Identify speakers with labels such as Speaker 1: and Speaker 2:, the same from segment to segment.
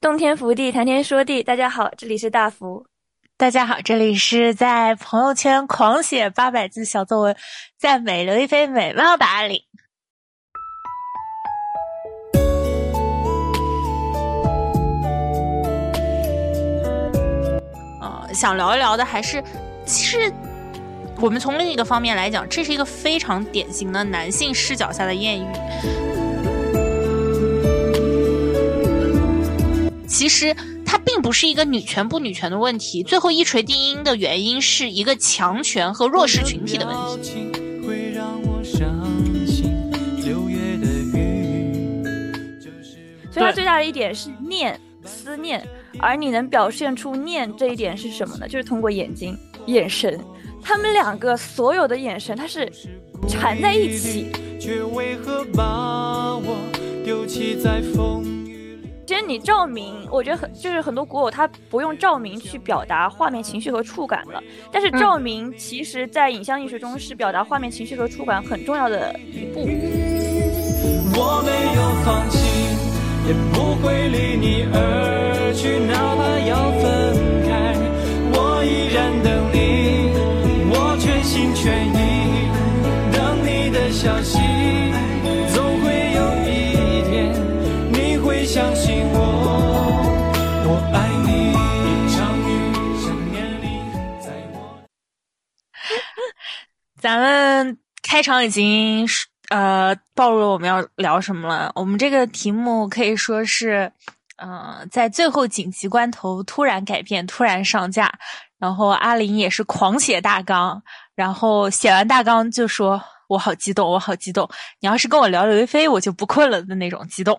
Speaker 1: 洞天福地，谈天说地。大家好，这里是大福。
Speaker 2: 大家好，这里是在朋友圈狂写八百字小作文，赞美刘亦菲美貌的阿里。呃，想聊一聊的还是，其实我们从另一个方面来讲，这是一个非常典型的男性视角下的艳遇。其实它并不是一个女权不女权的问题，最后一锤定音的原因是一个强权和弱势群体的问题。
Speaker 1: 所以它最大的一点是念思念，而你能表现出念这一点是什么呢？就是通过眼睛、眼神，他们两个所有的眼神，它是缠在一起。其实你照明，我觉得很就是很多古偶它不用照明去表达画面情绪和触感了，但是照明其实在影像艺术中是表达画面情绪和触感很重要的一步。我没有放弃，也不会离你而去，哪怕要分开，我依然等你，我全心全意等你的消息。
Speaker 2: 相信我，我爱你咱们开场已经呃暴露了我们要聊什么了。我们这个题目可以说是，呃，在最后紧急关头突然改变，突然上架。然后阿林也是狂写大纲，然后写完大纲就说：“我好激动，我好激动。”你要是跟我聊刘亦菲，我就不困了的那种激动。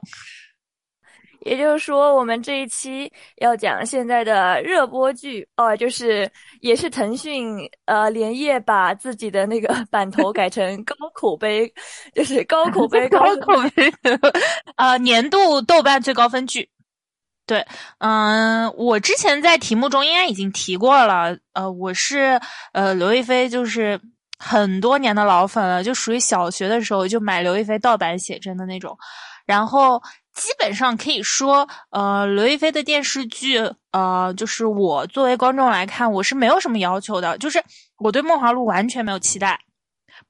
Speaker 1: 也就是说，我们这一期要讲现在的热播剧哦，就是也是腾讯呃连夜把自己的那个 版头改成高口碑，就是高口碑
Speaker 2: 高口碑呃年度豆瓣最高分剧。对，嗯，我之前在题目中应该已经提过了，呃，我是呃刘亦菲，就是很多年的老粉了，就属于小学的时候就买刘亦菲盗版写真的那种，然后。基本上可以说，呃，刘亦菲的电视剧，呃，就是我作为观众来看，我是没有什么要求的，就是我对《梦华录》完全没有期待，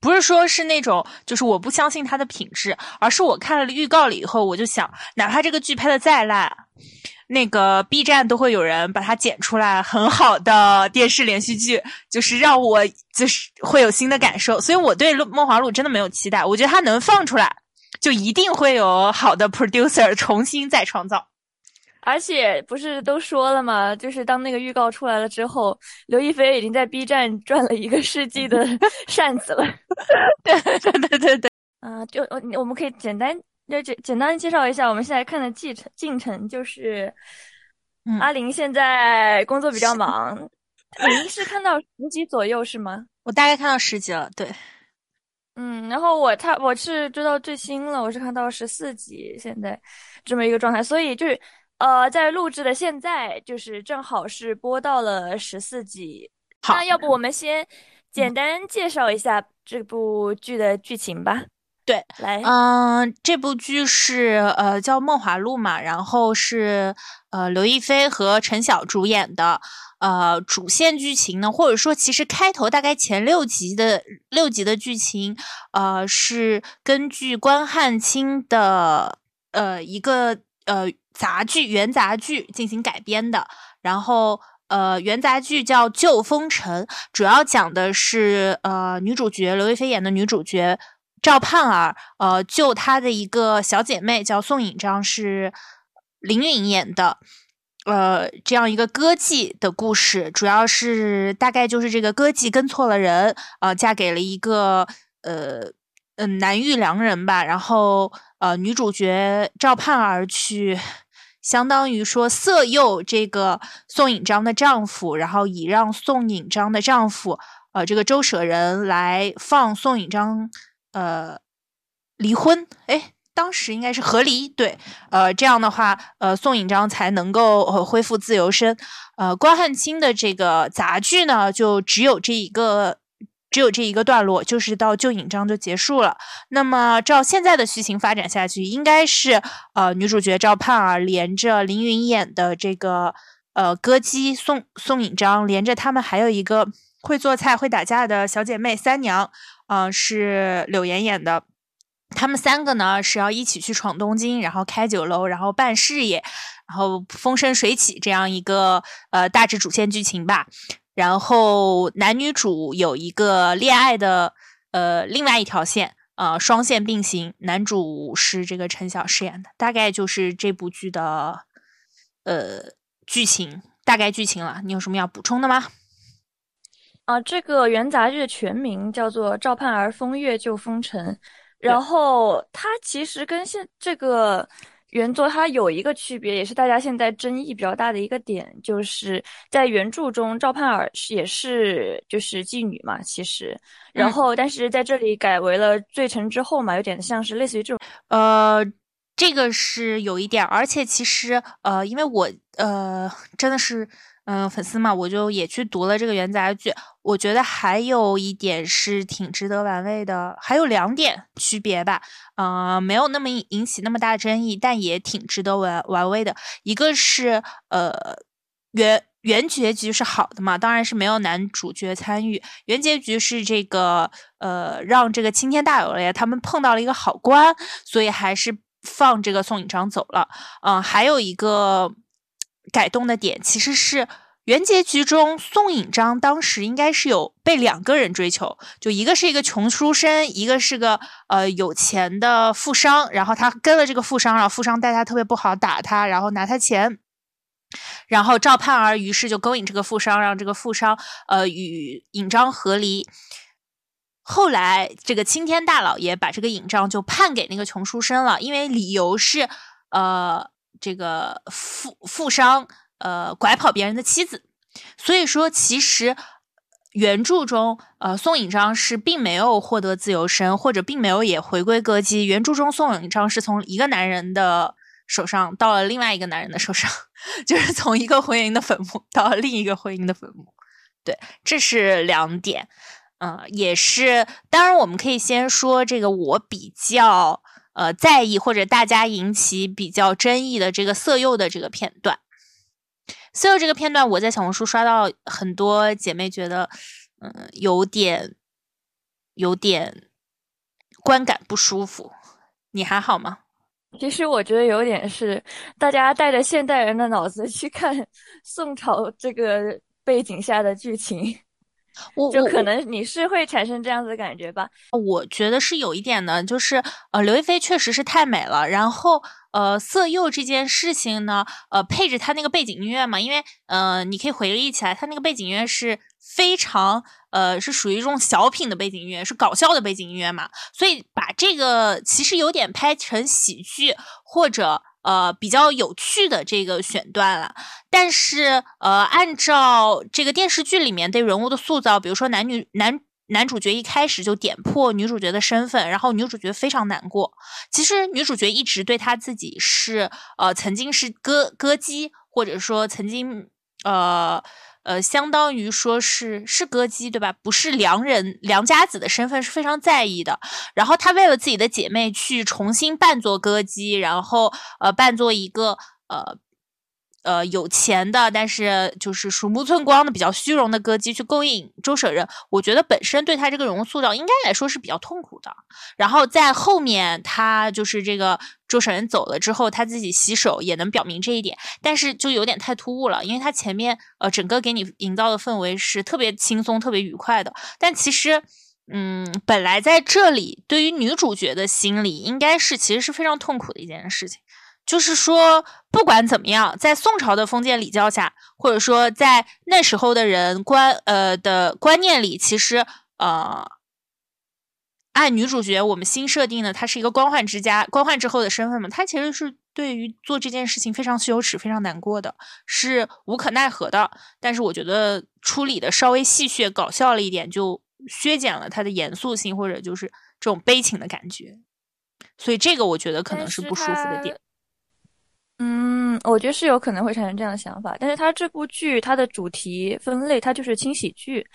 Speaker 2: 不是说是那种，就是我不相信它的品质，而是我看了预告了以后，我就想，哪怕这个剧拍的再烂，那个 B 站都会有人把它剪出来很好的电视连续剧，就是让我就是会有新的感受，所以我对《梦华录》真的没有期待，我觉得它能放出来。就一定会有好的 producer 重新再创造，
Speaker 1: 而且不是都说了吗？就是当那个预告出来了之后，刘亦菲已经在 B 站赚了一个世纪的 扇子了。
Speaker 2: 对对对对对，
Speaker 1: 啊，就我我们可以简单就简简单介绍一下我们现在看的进程进程，就是阿玲现在工作比较忙，您是看到十集左右是吗？
Speaker 2: 我大概看到十集了，对。
Speaker 1: 嗯，然后我他我是追到最新了，我是看到十四集，现在这么一个状态，所以就是呃，在录制的现在就是正好是播到了十四集。
Speaker 2: 好，
Speaker 1: 那要不我们先简单介绍一下这部剧的剧情吧。
Speaker 2: 对，
Speaker 1: 来，
Speaker 2: 嗯，这部剧是呃叫《梦华录》嘛，然后是呃刘亦菲和陈晓主演的。呃，主线剧情呢，或者说其实开头大概前六集的六集的剧情，呃，是根据关汉卿的呃一个呃杂剧原杂剧进行改编的。然后呃原杂剧叫《旧风尘》，主要讲的是呃女主角刘亦菲演的女主角赵盼儿，呃救她的一个小姐妹叫宋引章，是林允演的。呃，这样一个歌妓的故事，主要是大概就是这个歌妓跟错了人，呃，嫁给了一个呃嗯难遇良人吧。然后呃，女主角赵盼儿去，相当于说色诱这个宋引章的丈夫，然后以让宋引章的丈夫呃这个周舍人来放宋引章呃离婚。哎。当时应该是和离，对，呃，这样的话，呃，宋引章才能够恢复自由身。呃，关汉卿的这个杂剧呢，就只有这一个只有这一个段落，就是到旧引章就结束了。那么照现在的剧情发展下去，应该是呃女主角赵盼儿连着凌云演的这个呃歌姬宋宋引章，连着他们还有一个会做菜会打架的小姐妹三娘，嗯是柳岩演的。他们三个呢是要一起去闯东京，然后开酒楼，然后办事业，然后风生水起这样一个呃大致主线剧情吧。然后男女主有一个恋爱的呃另外一条线，呃双线并行。男主是这个陈晓饰演的，大概就是这部剧的呃剧情，大概剧情了。你有什么要补充的吗？
Speaker 1: 啊，这个元杂剧的全名叫做《赵盼儿风月救风尘》。然后它其实跟现这个原作它有一个区别，也是大家现在争议比较大的一个点，就是在原著中赵盼儿是也是就是妓女嘛，其实，然后但是在这里改为了罪臣之后嘛，有点像是类似于这种，
Speaker 2: 呃，这个是有一点，而且其实呃，因为我呃真的是。嗯，粉丝嘛，我就也去读了这个原杂剧。我觉得还有一点是挺值得玩味的，还有两点区别吧。嗯，没有那么引起那么大争议，但也挺值得玩玩味的。一个是呃原原结局是好的嘛，当然是没有男主角参与。原结局是这个呃让这个青天大老爷他们碰到了一个好官，所以还是放这个宋引章走了。嗯，还有一个。改动的点其实是原结局中，宋引章当时应该是有被两个人追求，就一个是一个穷书生，一个是个呃有钱的富商。然后他跟了这个富商，然后富商待他特别不好，打他，然后拿他钱。然后赵盼儿于是就勾引这个富商，让这个富商呃与引章和离。后来这个青天大老爷把这个引章就判给那个穷书生了，因为理由是呃。这个富富商呃拐跑别人的妻子，所以说其实原著中呃宋引章是并没有获得自由身，或者并没有也回归歌姬。原著中宋引章是从一个男人的手上到了另外一个男人的手上，就是从一个婚姻的坟墓到另一个婚姻的坟墓。对，这是两点，嗯，也是。当然，我们可以先说这个，我比较。呃，在意或者大家引起比较争议的这个色诱的这个片段，色诱这个片段，我在小红书刷到很多姐妹觉得，嗯，有点有点观感不舒服。你还好吗？
Speaker 1: 其实我觉得有点是大家带着现代人的脑子去看宋朝这个背景下的剧情。
Speaker 2: 我
Speaker 1: 就可能你是会产生这样子的感觉吧？
Speaker 2: 我觉得是有一点的，就是呃，刘亦菲确实是太美了。然后呃，色诱这件事情呢，呃，配着她那个背景音乐嘛，因为呃，你可以回忆起来，她那个背景音乐是非常呃，是属于一种小品的背景音乐，是搞笑的背景音乐嘛，所以把这个其实有点拍成喜剧或者。呃，比较有趣的这个选段了，但是呃，按照这个电视剧里面对人物的塑造，比如说男女男男主角一开始就点破女主角的身份，然后女主角非常难过。其实女主角一直对她自己是呃曾经是歌歌姬，或者说曾经呃。呃，相当于说是是歌姬对吧？不是良人良家子的身份是非常在意的。然后他为了自己的姐妹去重新扮作歌姬，然后呃扮作一个呃呃有钱的，但是就是鼠目寸光的比较虚荣的歌姬去勾引周舍人。我觉得本身对他这个人物塑造应该来说是比较痛苦的。然后在后面他就是这个。周舍人走了之后，他自己洗手也能表明这一点，但是就有点太突兀了，因为他前面呃整个给你营造的氛围是特别轻松、特别愉快的，但其实，嗯，本来在这里对于女主角的心理应该是其实是非常痛苦的一件事情，就是说不管怎么样，在宋朝的封建礼教下，或者说在那时候的人观呃的观念里，其实呃。按女主角我们新设定的，她是一个官宦之家，官宦之后的身份嘛，她其实是对于做这件事情非常羞耻、非常难过的，是无可奈何的。但是我觉得处理的稍微戏谑、搞笑了一点，就削减了她的严肃性，或者就是这种悲情的感觉。所以这个我觉得可能是不舒服的点。
Speaker 1: 嗯，我觉得是有可能会产生这样的想法，但是它这部剧它的主题分类它就是轻喜剧。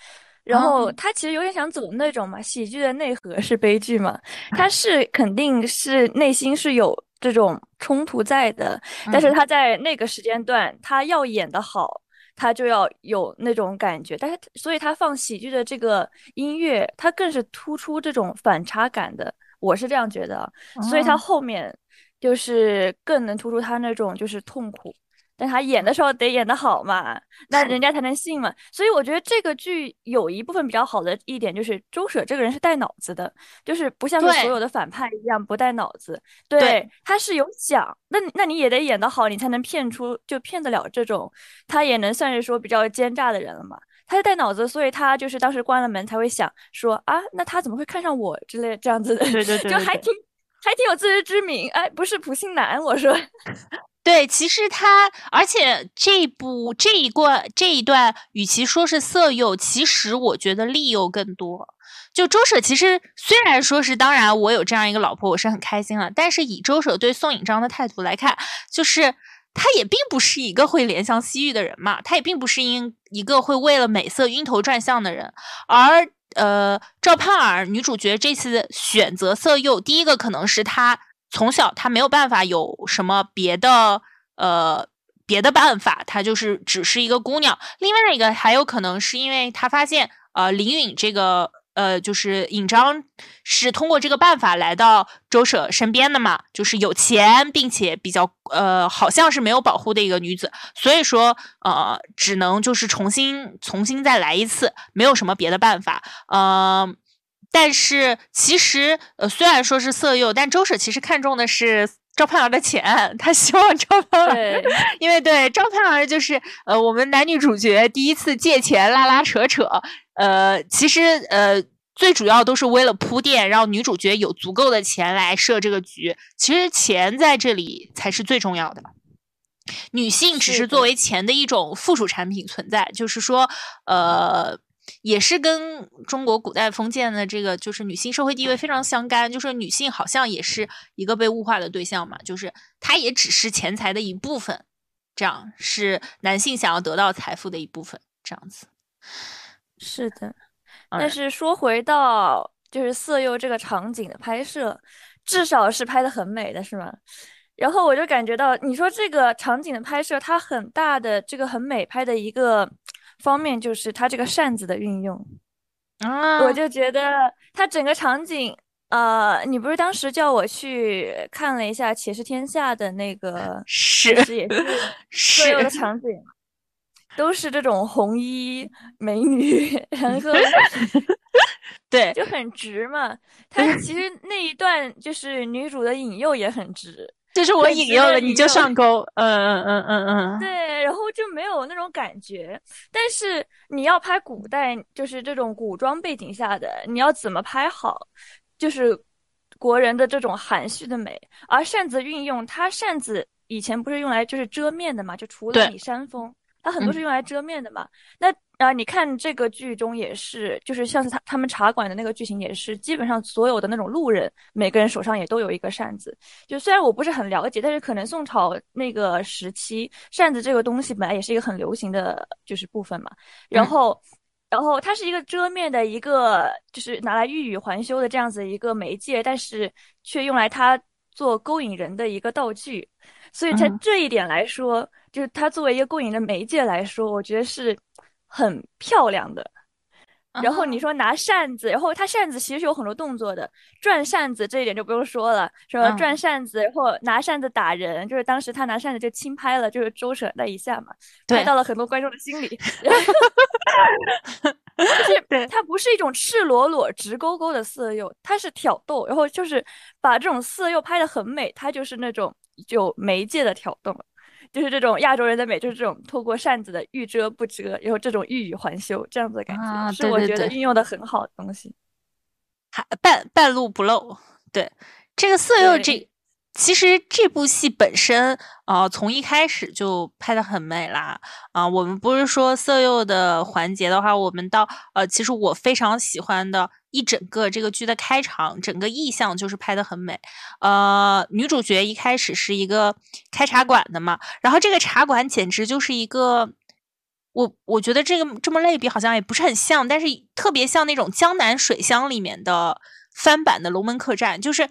Speaker 1: 然后他其实有点想走那种嘛，喜剧的内核是悲剧嘛，他是肯定是内心是有这种冲突在的，但是。他在那个时间段，他要演的好，他就要有那种感觉，但是所以他放喜剧的这个音乐，他更是突出这种反差感的，我是这样觉得，所以他后面就是更能突出他那种就是痛苦。但他演的时候得演得好嘛，那人家才能信嘛。所以我觉得这个剧有一部分比较好的一点就是周舍这个人是带脑子的，就是不像是所有的反派一样不带脑子。对，他是有想，那那你也得演得好，你才能骗出就骗得了这种，他也能算是说比较奸诈的人了嘛。他是带脑子，所以他就是当时关了门才会想说啊，那他怎么会看上我之类这样子的，
Speaker 2: 对对对，
Speaker 1: 就还挺还挺有自知之明。哎，不是普信男，我说。
Speaker 2: 对，其实他，而且这部这一段这一段，与其说是色诱，其实我觉得利诱更多。就周舍，其实虽然说是，当然我有这样一个老婆，我是很开心了。但是以周舍对宋颖章的态度来看，就是他也并不是一个会怜香惜玉的人嘛，他也并不是因一个会为了美色晕头转向的人。而呃，赵盼儿女主角这次选择色诱，第一个可能是她。从小他没有办法有什么别的呃别的办法，他就是只是一个姑娘。另外一个还有可能是因为他发现呃林允这个呃就是尹章是通过这个办法来到周舍身边的嘛，就是有钱并且比较呃好像是没有保护的一个女子，所以说呃只能就是重新重新再来一次，没有什么别的办法，嗯。但是其实，呃，虽然说是色诱，但周舍其实看中的是赵盼儿的钱，他希望赵盼儿，因为对赵盼儿就是呃，我们男女主角第一次借钱拉拉扯扯，呃，其实呃，最主要都是为了铺垫，让女主角有足够的钱来设这个局。其实钱在这里才是最重要的，女性只是作为钱的一种附属产品存在，就是说，呃。也是跟中国古代封建的这个就是女性社会地位非常相干，就是女性好像也是一个被物化的对象嘛，就是她也只是钱财的一部分，这样是男性想要得到财富的一部分，这样子。
Speaker 1: 是的，但是说回到就是色诱这个场景的拍摄，至少是拍的很美的是吗？然后我就感觉到你说这个场景的拍摄，它很大的这个很美拍的一个。方面就是它这个扇子的运用
Speaker 2: 啊，
Speaker 1: 我就觉得它整个场景，呃，你不是当时叫我去看了一下《且试天下》的那个，
Speaker 2: 是
Speaker 1: 也是所有的场景都是这种红衣美女，然后
Speaker 2: 对
Speaker 1: 就很直嘛。它其实那一段就是女主的引诱也很直。
Speaker 2: 就是我引诱了你就上钩，嗯嗯嗯嗯嗯，
Speaker 1: 对，然后就没有那种感觉。但是你要拍古代，就是这种古装背景下的，你要怎么拍好？就是国人的这种含蓄的美。而扇子运用，它扇子以前不是用来就是遮面的嘛？就除了你山峰，它很多是用来遮面的嘛？那。啊，你看这个剧中也是，就是像是他他们茶馆的那个剧情也是，基本上所有的那种路人，每个人手上也都有一个扇子。就虽然我不是很了解，但是可能宋朝那个时期，扇子这个东西本来也是一个很流行的就是部分嘛。然后，然后它是一个遮面的一个，就是拿来欲语还休的这样子一个媒介，但是却用来它做勾引人的一个道具。所以在这一点来说，就是它作为一个勾引的媒介来说，我觉得是。很漂亮的，然后你说拿扇子，然后他扇子其实是有很多动作的，转扇子这一点就不用说了，什么转扇子，然后拿扇子打人，就是当时他拿扇子就轻拍了，就是周舍那一下嘛，拍到了很多观众的心里。就是它不是一种赤裸裸、直勾勾的色诱，它是挑逗，然后就是把这种色诱拍的很美，它就是那种有媒介的挑逗。就是这种亚洲人的美，就是这种透过扇子的欲遮不遮，然后这种欲语还休这样子的感觉，是我觉得运用的很好的东西。
Speaker 2: 还半半路不漏，对这个色诱这。其实这部戏本身啊，从一开始就拍的很美啦啊！我们不是说色诱的环节的话，我们到呃，其实我非常喜欢的一整个这个剧的开场，整个意象就是拍的很美。呃，女主角一开始是一个开茶馆的嘛，然后这个茶馆简直就是一个。我我觉得这个这么类比好像也不是很像，但是特别像那种江南水乡里面的翻版的龙门客栈，就是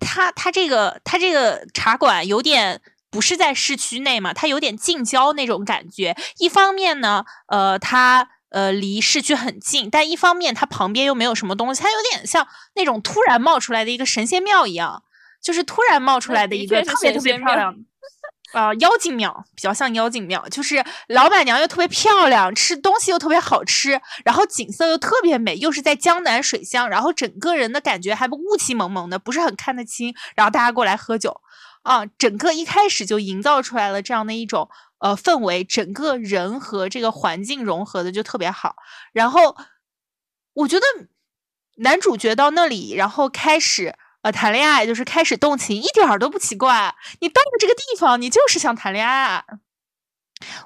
Speaker 2: 它它这个它这个茶馆有点不是在市区内嘛，它有点近郊那种感觉。一方面呢，呃，它呃离市区很近，但一方面它旁边又没有什么东西，它有点像那种突然冒出来的一个神仙庙一样，就是突然冒出来的一个特别特别漂亮。啊，妖精庙比较像妖精庙，就是老板娘又特别漂亮，吃东西又特别好吃，然后景色又特别美，又是在江南水乡，然后整个人的感觉还不雾气蒙蒙的，不是很看得清。然后大家过来喝酒，啊，整个一开始就营造出来了这样的一种呃氛围，整个人和这个环境融合的就特别好。然后我觉得男主角到那里，然后开始。呃，谈恋爱就是开始动情，一点儿都不奇怪。你到了这个地方，你就是想谈恋爱。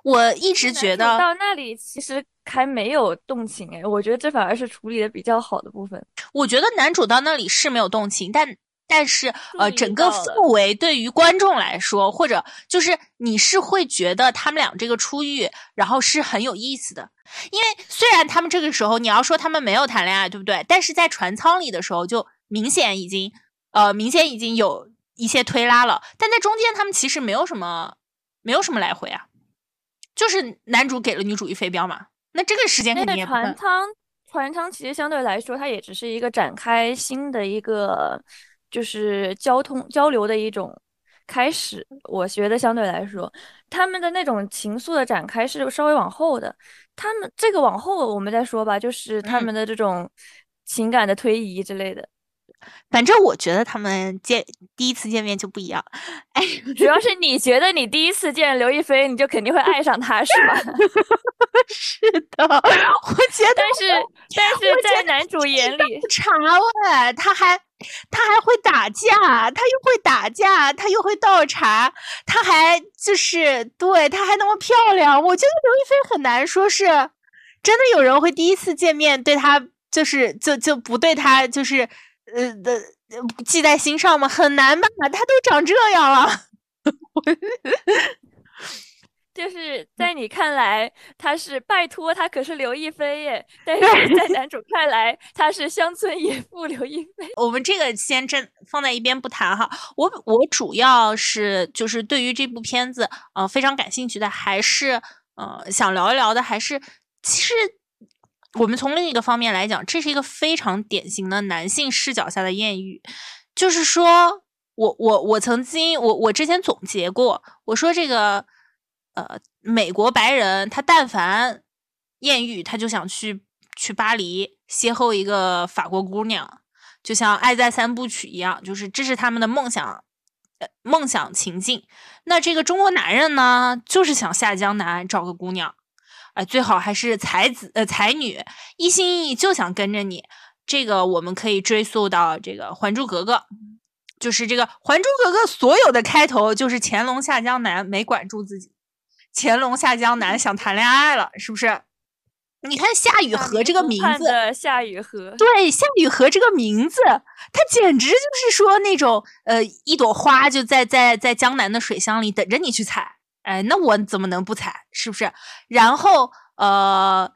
Speaker 2: 我一直觉得
Speaker 1: 到那里其实还没有动情哎，我觉得这反而是处理的比较好的部分。
Speaker 2: 我觉得男主到那里是没有动情，但但是呃，整个氛围对于观众来说，或者就是你是会觉得他们俩这个初遇，然后是很有意思的。因为虽然他们这个时候你要说他们没有谈恋爱，对不对？但是在船舱里的时候就。明显已经，呃，明显已经有一些推拉了，但在中间他们其实没有什么，没有什么来回啊，就是男主给了女主一飞镖嘛，那这个时间肯定也
Speaker 1: 船舱，船舱其实相对来说，它也只是一个展开新的一个，就是交通交流的一种开始。我觉得相对来说，他们的那种情愫的展开是稍微往后的，他们这个往后我们再说吧，就是他们的这种情感的推移之类的。
Speaker 2: 反正我觉得他们见第一次见面就不一样，哎，
Speaker 1: 主要是你觉得你第一次见刘亦菲，你就肯定会爱上她，是吧？
Speaker 2: 是的，我觉得，
Speaker 1: 但是但是在男主眼里，
Speaker 2: 茶味，他还他还会打架，他又会打架，他又会倒茶，他还就是对他还那么漂亮，我觉得刘亦菲很难说是真的有人会第一次见面对他就是就就不对他就是。呃的记在心上吗？很难吧？他都长这样了，
Speaker 1: 就是在你看来他是拜托他，可是刘亦菲耶。但 是在男主看来，他是乡村野妇刘亦菲。
Speaker 2: 我们这个先真放在一边不谈哈。我我主要是就是对于这部片子呃非常感兴趣的，还是呃想聊一聊的，还是其实。我们从另一个方面来讲，这是一个非常典型的男性视角下的艳遇。就是说，我我我曾经我我之前总结过，我说这个呃美国白人他但凡艳遇，他就想去去巴黎邂逅一个法国姑娘，就像《爱在三部曲》一样，就是这是他们的梦想呃梦想情境。那这个中国男人呢，就是想下江南找个姑娘。哎，最好还是才子呃才女，一心一意就想跟着你。这个我们可以追溯到这个《还珠格格》，就是这个《还珠格格》所有的开头就是乾隆下江南没管住自己，乾隆下江南想谈恋爱了，是不是？你看夏雨荷这个名字，
Speaker 1: 夏雨荷，
Speaker 2: 对，夏雨荷这个名字，它简直就是说那种呃一朵花就在在在江南的水乡里等着你去采。哎，那我怎么能不采？是不是？然后，呃，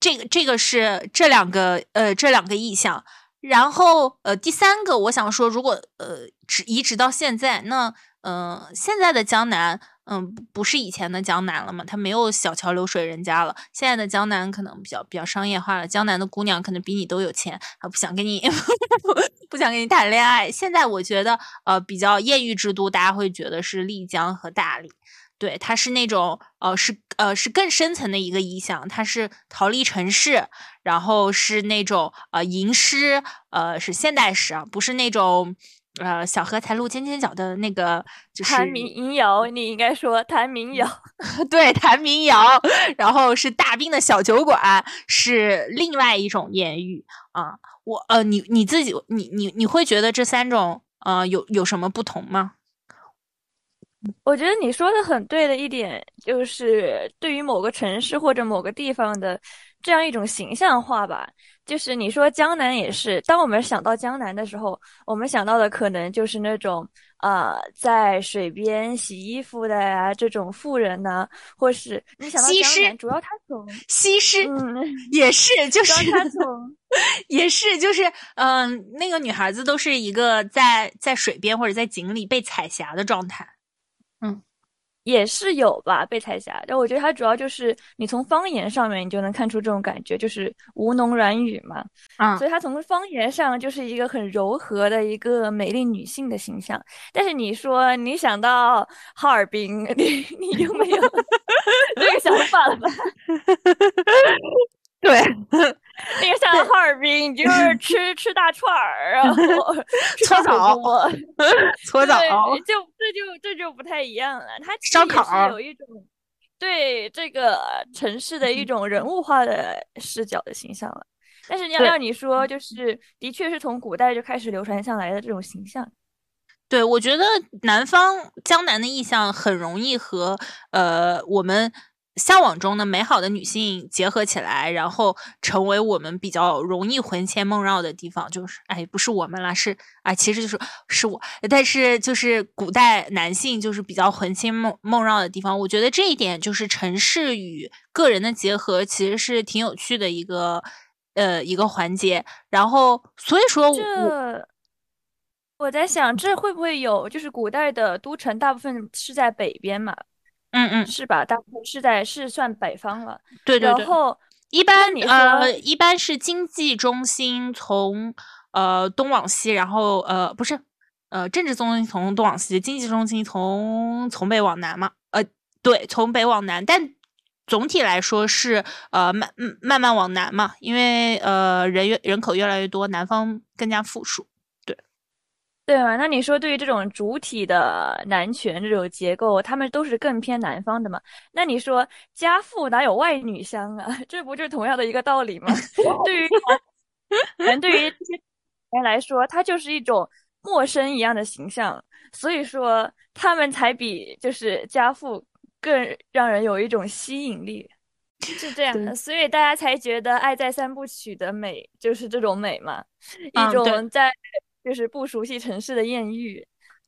Speaker 2: 这个这个是这两个呃这两个意象。然后，呃，第三个我想说，如果呃直移植到现在，那嗯，现在的江南，嗯，不是以前的江南了嘛？它没有小桥流水人家了。现在的江南可能比较比较商业化了。江南的姑娘可能比你都有钱，还不想跟你 不想跟你谈恋爱。现在我觉得，呃，比较艳遇之都，大家会觉得是丽江和大理。对，它是那种呃，是呃，是更深层的一个意象，它是逃离城市，然后是那种呃吟诗，呃是现代诗啊，不是那种呃小荷才露尖尖角的那个，就是
Speaker 1: 弹民谣，你应该说弹民谣，
Speaker 2: 对，弹民谣，然后是大兵的小酒馆，是另外一种艳遇啊，我呃，你你自己，你你你会觉得这三种呃有有什么不同吗？
Speaker 1: 我觉得你说的很对的一点，就是对于某个城市或者某个地方的这样一种形象化吧，就是你说江南也是，当我们想到江南的时候，我们想到的可能就是那种呃在水边洗衣服的呀这种妇人呢，或是你想到江南，主要他从
Speaker 2: 西施，
Speaker 1: 嗯，
Speaker 2: 也是，就是
Speaker 1: 他从
Speaker 2: 也是，就是嗯，那个女孩子都是一个在在水边或者在井里被彩霞的状态，嗯。
Speaker 1: 也是有吧，被彩霞。但我觉得它主要就是你从方言上面，你就能看出这种感觉，就是吴侬软语嘛。
Speaker 2: 啊，
Speaker 1: 所以它从方言上就是一个很柔和的一个美丽女性的形象。但是你说你想到哈尔滨，你你就没有 这个想法了吧？
Speaker 2: 对，
Speaker 1: 那个像哈尔滨，你就是 吃吃大串儿，然后
Speaker 2: 搓澡，搓澡，
Speaker 1: 就这就这就不太一样了。它
Speaker 2: 烧烤
Speaker 1: 有一种对这个城市的一种人物化的视角的形象了。但是要让你说，就是的确是从古代就开始流传下来的这种形象。
Speaker 2: 对，我觉得南方江南的意象很容易和呃我们。向往中的美好的女性结合起来，然后成为我们比较容易魂牵梦绕的地方。就是，哎，不是我们啦，是啊，其实就是是我。但是，就是古代男性就是比较魂牵梦梦绕的地方。我觉得这一点就是城市与个人的结合，其实是挺有趣的一个呃一个环节。然后，所以说，
Speaker 1: 这我在想，这会不会有？就是古代的都城大部分是在北边嘛？
Speaker 2: 嗯嗯，
Speaker 1: 是吧？大部分是在是算北方了。
Speaker 2: 对对对。
Speaker 1: 然后
Speaker 2: 一般呃，一般是经济中心从呃东往西，然后呃不是呃政治中心从东往西，经济中心从从北往南嘛。呃，对，从北往南，但总体来说是呃慢慢慢往南嘛，因为呃人越人口越来越多，南方更加富庶。
Speaker 1: 对吧？那你说对于这种主体的男权这种结构，他们都是更偏男方的嘛？那你说家父哪有外女香啊？这不就是同样的一个道理吗？对于人，对于这些人来说，他就是一种陌生一样的形象，所以说他们才比就是家父更让人有一种吸引力，是这样的。所以大家才觉得《爱在三部曲》的美就是这种美嘛，一种在。就是不熟悉城市的艳遇，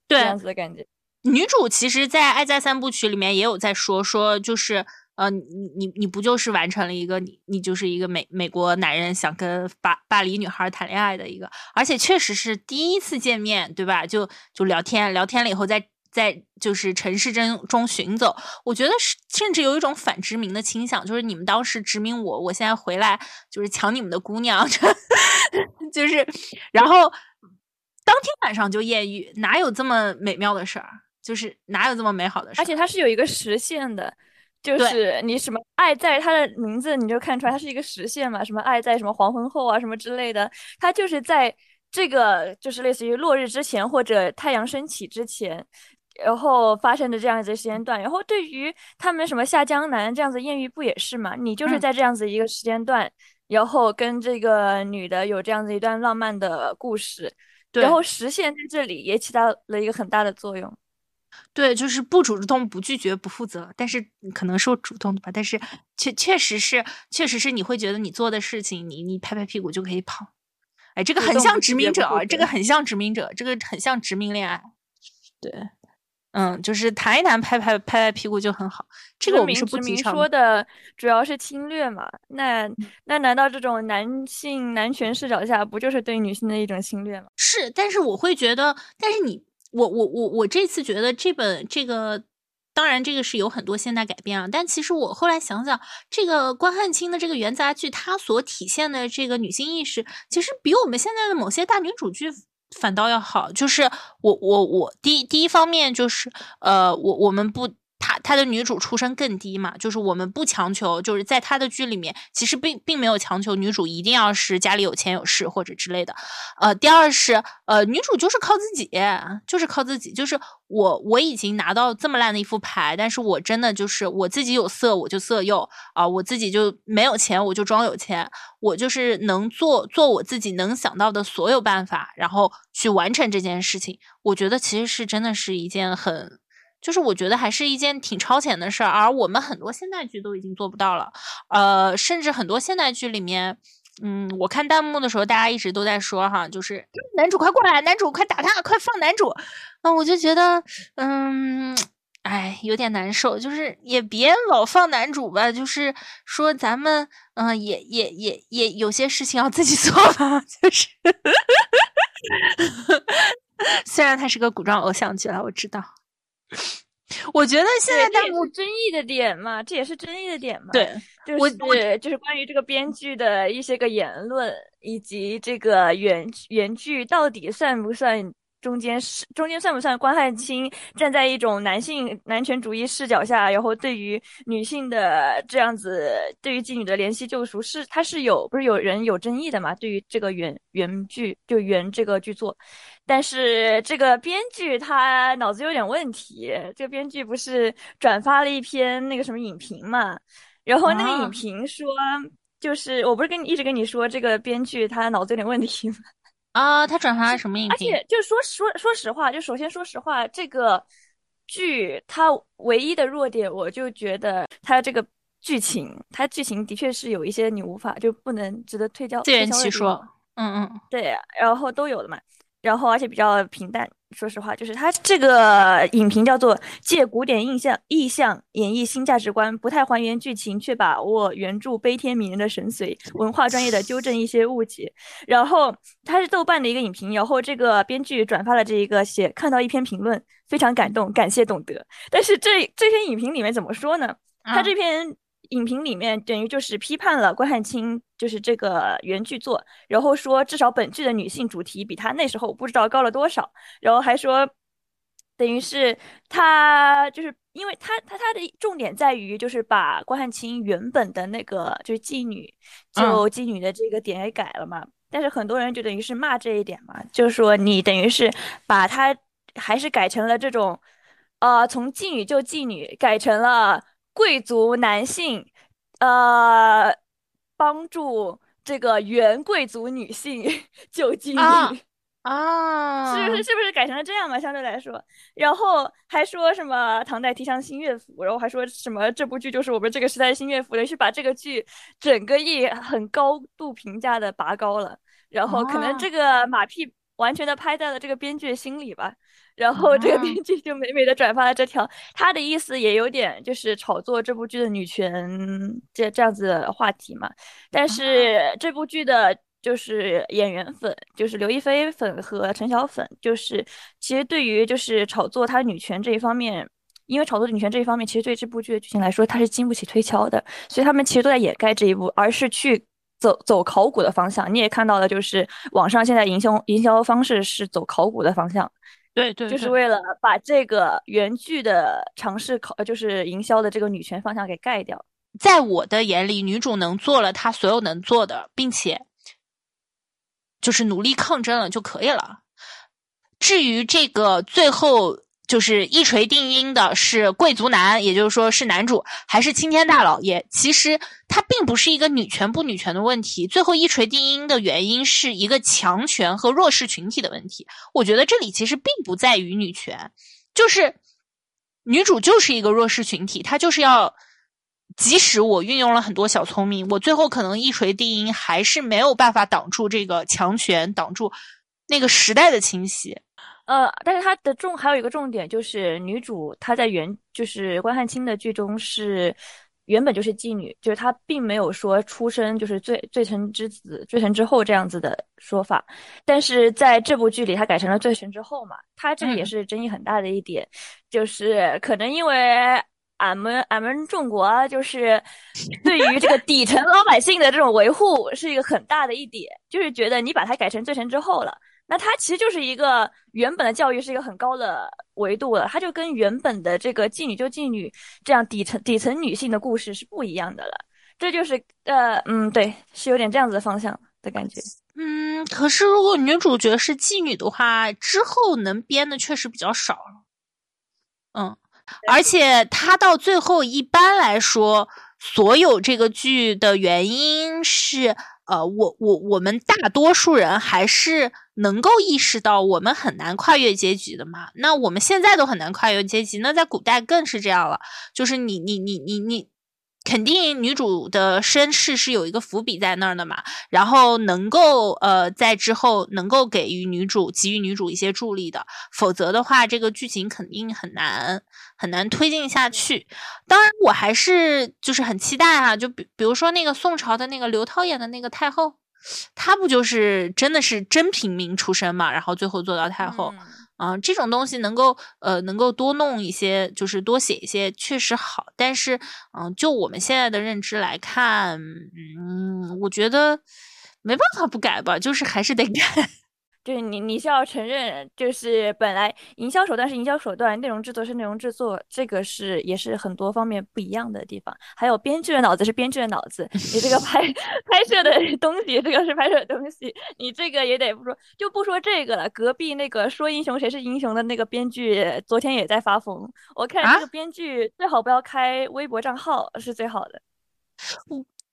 Speaker 2: 这
Speaker 1: 样子的感觉。
Speaker 2: 女主其实，在《爱在三部曲》里面也有在说说，就是呃，你你你不就是完成了一个你你就是一个美美国男人想跟巴巴黎女孩谈恋爱的一个，而且确实是第一次见面，对吧？就就聊天聊天了以后，在在就是城市中中行走，我觉得是甚至有一种反殖民的倾向，就是你们当时殖民我，我现在回来就是抢你们的姑娘，就是然后。当天晚上就艳遇，哪有这么美妙的事儿？就是哪有这么美好的事？
Speaker 1: 而且它是有一个实现的，就是你什么爱在它的名字你就看出来它是一个实现嘛，什么爱在什么黄昏后啊什么之类的，它就是在这个就是类似于落日之前或者太阳升起之前，然后发生的这样子时间段。然后对于他们什么下江南这样子艳遇不也是嘛？你就是在这样子一个时间段，然后跟这个女的有这样子一段浪漫的故事。然后实现在这里也起到了一个很大的作用，
Speaker 2: 对，就是不主动、不拒绝、不负责，但是可能是我主动的吧，但是确确实是，确实是你会觉得你做的事情，你你拍拍屁股就可以跑，哎，这个很像殖民者，这个很像殖民者，这个很像殖民恋爱，对。嗯，就是谈一谈，拍拍拍拍屁股就很好。这个我们是不提倡。
Speaker 1: 说的主要是侵略嘛？那那难道这种男性男权视角下，不就是对女性的一种侵略吗？
Speaker 2: 是，但是我会觉得，但是你，我我我我这次觉得这本这个，当然这个是有很多现代改编啊。但其实我后来想想，这个关汉卿的这个元杂剧，它所体现的这个女性意识，其实比我们现在的某些大女主剧。反倒要好，就是我我我第一第一方面就是，呃，我我们不。她她的女主出身更低嘛，就是我们不强求，就是在她的剧里面，其实并并没有强求女主一定要是家里有钱有势或者之类的。呃，第二是呃，女主就是靠自己，就是靠自己，就是我我已经拿到这么烂的一副牌，但是我真的就是我自己有色我就色诱啊，我自己就没有钱我就装有钱，我就是能做做我自己能想到的所有办法，然后去完成这件事情。我觉得其实是真的是一件很。就是我觉得还是一件挺超前的事儿，而我们很多现代剧都已经做不到了，呃，甚至很多现代剧里面嗯，我看弹幕的时候，大家一直都在说哈，就是男主快过来，男主快打他，快放男主。嗯，我就觉得，嗯，哎，有点难受，就是也别老放男主吧，就是说咱们，嗯，也也也也有些事情要自己 做吧，就是，虽然它是个古装偶像剧了，我知道。我觉得现在弹幕
Speaker 1: 争议的点嘛，这也是争议的点嘛。
Speaker 2: 对，
Speaker 1: 就是就是关于这个编剧的一些个言论，以及这个原原剧到底算不算。中间是中间算不算关汉卿站在一种男性男权主义视角下，然后对于女性的这样子，对于妓女的怜惜救赎，是他是有不是有人有争议的嘛？对于这个原原剧就原这个剧作，但是这个编剧他脑子有点问题，这个编剧不是转发了一篇那个什么影评嘛？然后那个影评说，就是我不是跟你一直跟你说这个编剧他脑子有点问题吗？
Speaker 2: 啊，他转发了什么影
Speaker 1: 评？而且就说说说实话，就首先说实话，这个剧它唯一的弱点，我就觉得它这个剧情，它剧情的确是有一些你无法就不能值得推敲。
Speaker 2: 自圆其说，嗯嗯，
Speaker 1: 对，然后都有的嘛，然后而且比较平淡。说实话，就是他这个影评叫做借古典印象意象演绎新价值观，不太还原剧情，却把握原著悲天悯人的神髓，文化专业的纠正一些误解。然后他是豆瓣的一个影评，然后这个编剧转发了这一个写看到一篇评论，非常感动，感谢懂得。但是这这篇影评里面怎么说呢？他这篇。影评里面等于就是批判了关汉卿，就是这个原剧作，然后说至少本剧的女性主题比他那时候不知道高了多少，然后还说，等于是他就是因为他他他的重点在于就是把关汉卿原本的那个就是妓女就妓女的这个点给改了嘛，但是很多人就等于是骂这一点嘛，就是说你等于是把他还是改成了这种，呃，从妓女救妓女改成了。贵族男性，呃，帮助这个原贵族女性 救妓女
Speaker 2: 啊，
Speaker 1: 是不是？是不是改成了这样嘛？相对来说，然后还说什么唐代提倡新乐府，然后还说什么这部剧就是我们这个时代的新乐府，于是把这个剧整个一很高度评价的拔高了，然后可能这个马屁完全的拍在了这个编剧心里吧。然后这个编剧就美美的转发了这条，他的意思也有点就是炒作这部剧的女权这这样子的话题嘛。但是这部剧的就是演员粉，就是刘亦菲粉和陈晓粉，就是其实对于就是炒作她女权这一方面，因为炒作女权这一方面，其实对这部剧的剧情来说，它是经不起推敲的，所以他们其实都在掩盖这一步，而是去走走考古的方向。你也看到了，就是网上现在营销营销方式是走考古的方向。
Speaker 2: 对对，
Speaker 1: 就是为了把这个原剧的尝试考，就是营销的这个女权方向给盖掉。
Speaker 2: 在我的眼里，女主能做了她所有能做的，并且就是努力抗争了就可以了。至于这个最后。就是一锤定音的是贵族男，也就是说是男主，还是青天大老爷？其实他并不是一个女权不女权的问题，最后一锤定音的原因是一个强权和弱势群体的问题。我觉得这里其实并不在于女权，就是女主就是一个弱势群体，她就是要，即使我运用了很多小聪明，我最后可能一锤定音还是没有办法挡住这个强权，挡住那个时代的侵袭。
Speaker 1: 呃，但是它的重还有一个重点就是女主她在原就是关汉卿的剧中是原本就是妓女，就是她并没有说出生就是罪罪臣之子罪臣之后这样子的说法，但是在这部剧里她改成了罪臣之后嘛，她这个也是争议很大的一点，就是可能因为俺们俺们中国就是 对于这个底层老百姓的这种维护是一个很大的一点，就是觉得你把它改成罪臣之后了。那它其实就是一个原本的教育是一个很高的维度了，它就跟原本的这个妓女就妓女这样底层底层女性的故事是不一样的了。这就是呃嗯对，是有点这样子的方向的感觉。
Speaker 2: 嗯，可是如果女主角是妓女的话，之后能编的确实比较少了。嗯，而且她到最后一般来说，所有这个剧的原因是。呃，我我我们大多数人还是能够意识到我们很难跨越阶级的嘛。那我们现在都很难跨越阶级，那在古代更是这样了。就是你你你你你肯定女主的身世是有一个伏笔在那儿的嘛，然后能够呃在之后能够给予女主给予女主一些助力的，否则的话这个剧情肯定很难很难推进下去。当然，我还是就是很期待啊，就比比如说那个宋朝的那个刘涛演的那个太后，她不就是真的是真平民出身嘛，然后最后做到太后。啊，这种东西能够呃能够多弄一些，就是多写一些，确实好。但是，嗯，就我们现在的认知来看，嗯，我觉得没办法不改吧，就是还是得改。
Speaker 1: 就是你，你是要承认，就是本来营销手段是营销手段，内容制作是内容制作，这个是也是很多方面不一样的地方。还有编剧的脑子是编剧的脑子，你这个拍拍摄的东西，这个是拍摄的东西，你这个也得不说，就不说这个了。隔壁那个说英雄谁是英雄的那个编剧，昨天也在发疯。我看这个编剧最好不要开微博账号是最好的。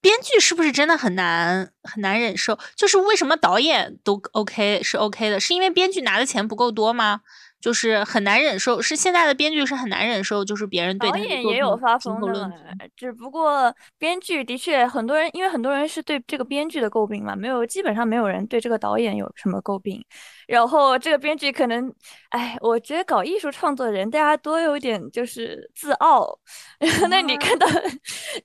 Speaker 2: 编剧是不是真的很难很难忍受？就是为什么导演都 OK 是 OK 的，是因为编剧拿的钱不够多吗？就是很难忍受，是现在的编剧是很难忍受，就是别人对
Speaker 1: 导演也有发疯的，只不过编剧的确很多人，因为很多人是对这个编剧的诟病嘛，没有基本上没有人对这个导演有什么诟病。然后这个编剧可能，哎，我觉得搞艺术创作的人大家都有点就是自傲。那你看到，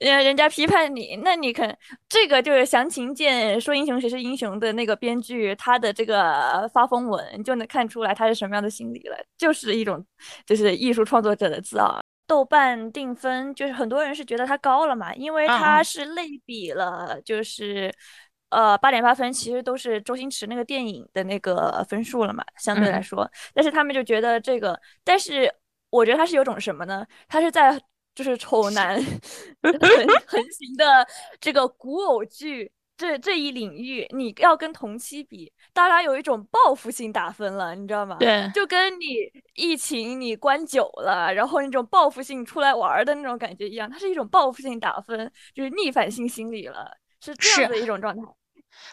Speaker 1: 呃，人家批判你，那你可能这个就是详情见说英雄谁是英雄的那个编剧他的这个发疯文就能看出来他是什么样的心理了，就是一种就是艺术创作者的自傲。豆瓣定分就是很多人是觉得它高了嘛，因为它是类比了就是。呃，八点八分其实都是周星驰那个电影的那个分数了嘛，相对来说。但是他们就觉得这个，但是我觉得他是有种什么呢？他是在就是丑男 横横行的这个古偶剧这这一领域，你要跟同期比，大家有一种报复性打分了，你知道吗？
Speaker 2: 对，
Speaker 1: 就跟你疫情你关久了，然后那种报复性出来玩的那种感觉一样，它是一种报复性打分，就是逆反性心理了，是这样的一种状态。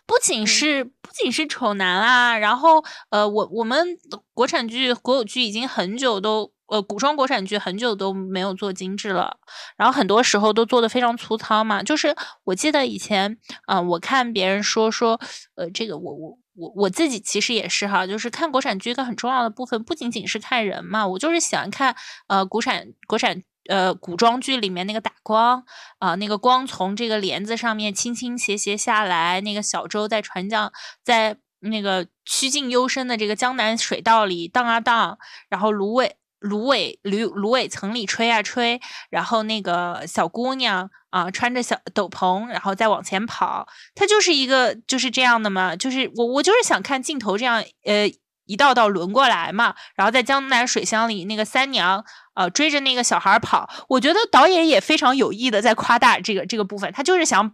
Speaker 2: 不仅是不仅是丑男啊，然后呃，我我们国产剧国有剧已经很久都呃古装国产剧很久都没有做精致了，然后很多时候都做的非常粗糙嘛。就是我记得以前啊，我看别人说说呃，这个我我我我自己其实也是哈，就是看国产剧一个很重要的部分，不仅仅是看人嘛，我就是喜欢看呃国产国产。呃，古装剧里面那个打光啊，那个光从这个帘子上面倾倾斜斜下来，那个小舟在船桨，在那个曲径幽深的这个江南水道里荡啊荡，然后芦苇芦苇芦芦苇层里吹啊吹，然后那个小姑娘啊穿着小斗篷，然后再往前跑，它就是一个就是这样的嘛，就是我我就是想看镜头这样呃。一道道轮过来嘛，然后在江南水乡里，那个三娘呃追着那个小孩跑，我觉得导演也非常有意的在夸大这个这个部分，他就是想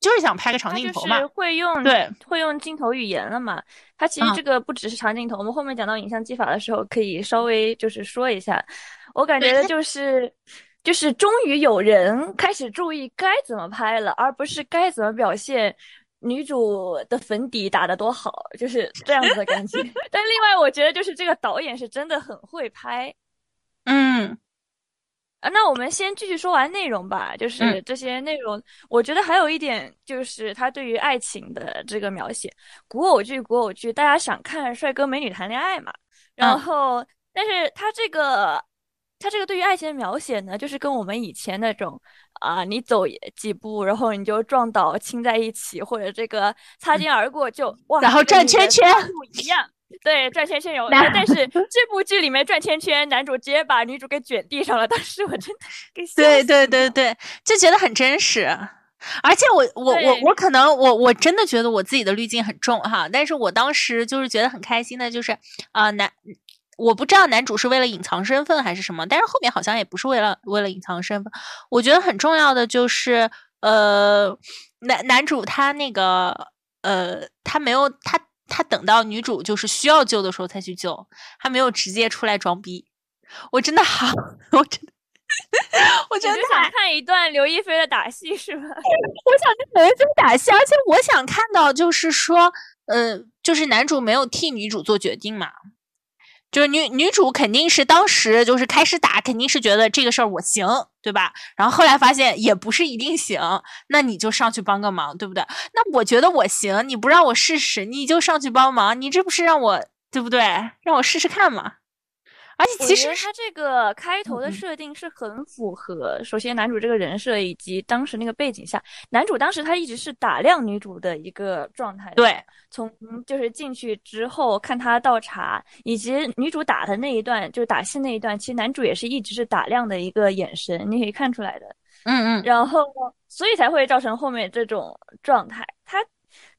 Speaker 2: 就是想拍个长镜头嘛，
Speaker 1: 会用
Speaker 2: 对
Speaker 1: 会用镜头语言了嘛，他其实这个不只是长镜头，我们后面讲到影像技法的时候可以稍微就是说一下，我感觉就是就是终于有人开始注意该怎么拍了，而不是该怎么表现。女主的粉底打得多好，就是这样子的感觉。但另外，我觉得就是这个导演是真的很会拍。
Speaker 2: 嗯，
Speaker 1: 啊，那我们先继续说完内容吧。就是这些内容，我觉得还有一点就是他对于爱情的这个描写。古偶剧，古偶剧，大家想看帅哥美女谈恋爱嘛？然后，但是他这个。他这个对于爱情的描写呢，就是跟我们以前那种啊，你走几步，然后你就撞倒亲在一起，或者这个擦肩而过就哇，
Speaker 2: 然后转圈圈
Speaker 1: 不一样。对，转圈圈有，但是这部剧里面转圈圈，男主直接把女主给卷地上了。当时我真的给
Speaker 2: 对对对对，就觉得很真实。而且我我我我可能我我真的觉得我自己的滤镜很重哈，但是我当时就是觉得很开心的，就是啊男。我不知道男主是为了隐藏身份还是什么，但是后面好像也不是为了为了隐藏身份。我觉得很重要的就是，呃，男男主他那个，呃，他没有他他等到女主就是需要救的时候才去救，他没有直接出来装逼。我真的好，我真的，我真的
Speaker 1: 想看一段刘亦菲的打戏是吧？我
Speaker 2: 想看刘亦菲打戏，而且我想看到就是说，呃，就是男主没有替女主做决定嘛。就是女女主肯定是当时就是开始打，肯定是觉得这个事儿我行，对吧？然后后来发现也不是一定行，那你就上去帮个忙，对不对？那我觉得我行，你不让我试试，你就上去帮忙，你这不是让我对不对？让我试试看嘛。而且其实
Speaker 1: 他这个开头的设定是很符合，首先男主这个人设以及当时那个背景下，男主当时他一直是打量女主的一个状态。
Speaker 2: 对，
Speaker 1: 从就是进去之后看他倒茶，以及女主打的那一段，就是打戏那一段，其实男主也是一直是打量的一个眼神，你可以看出来的。
Speaker 2: 嗯嗯。
Speaker 1: 然后，所以才会造成后面这种状态。他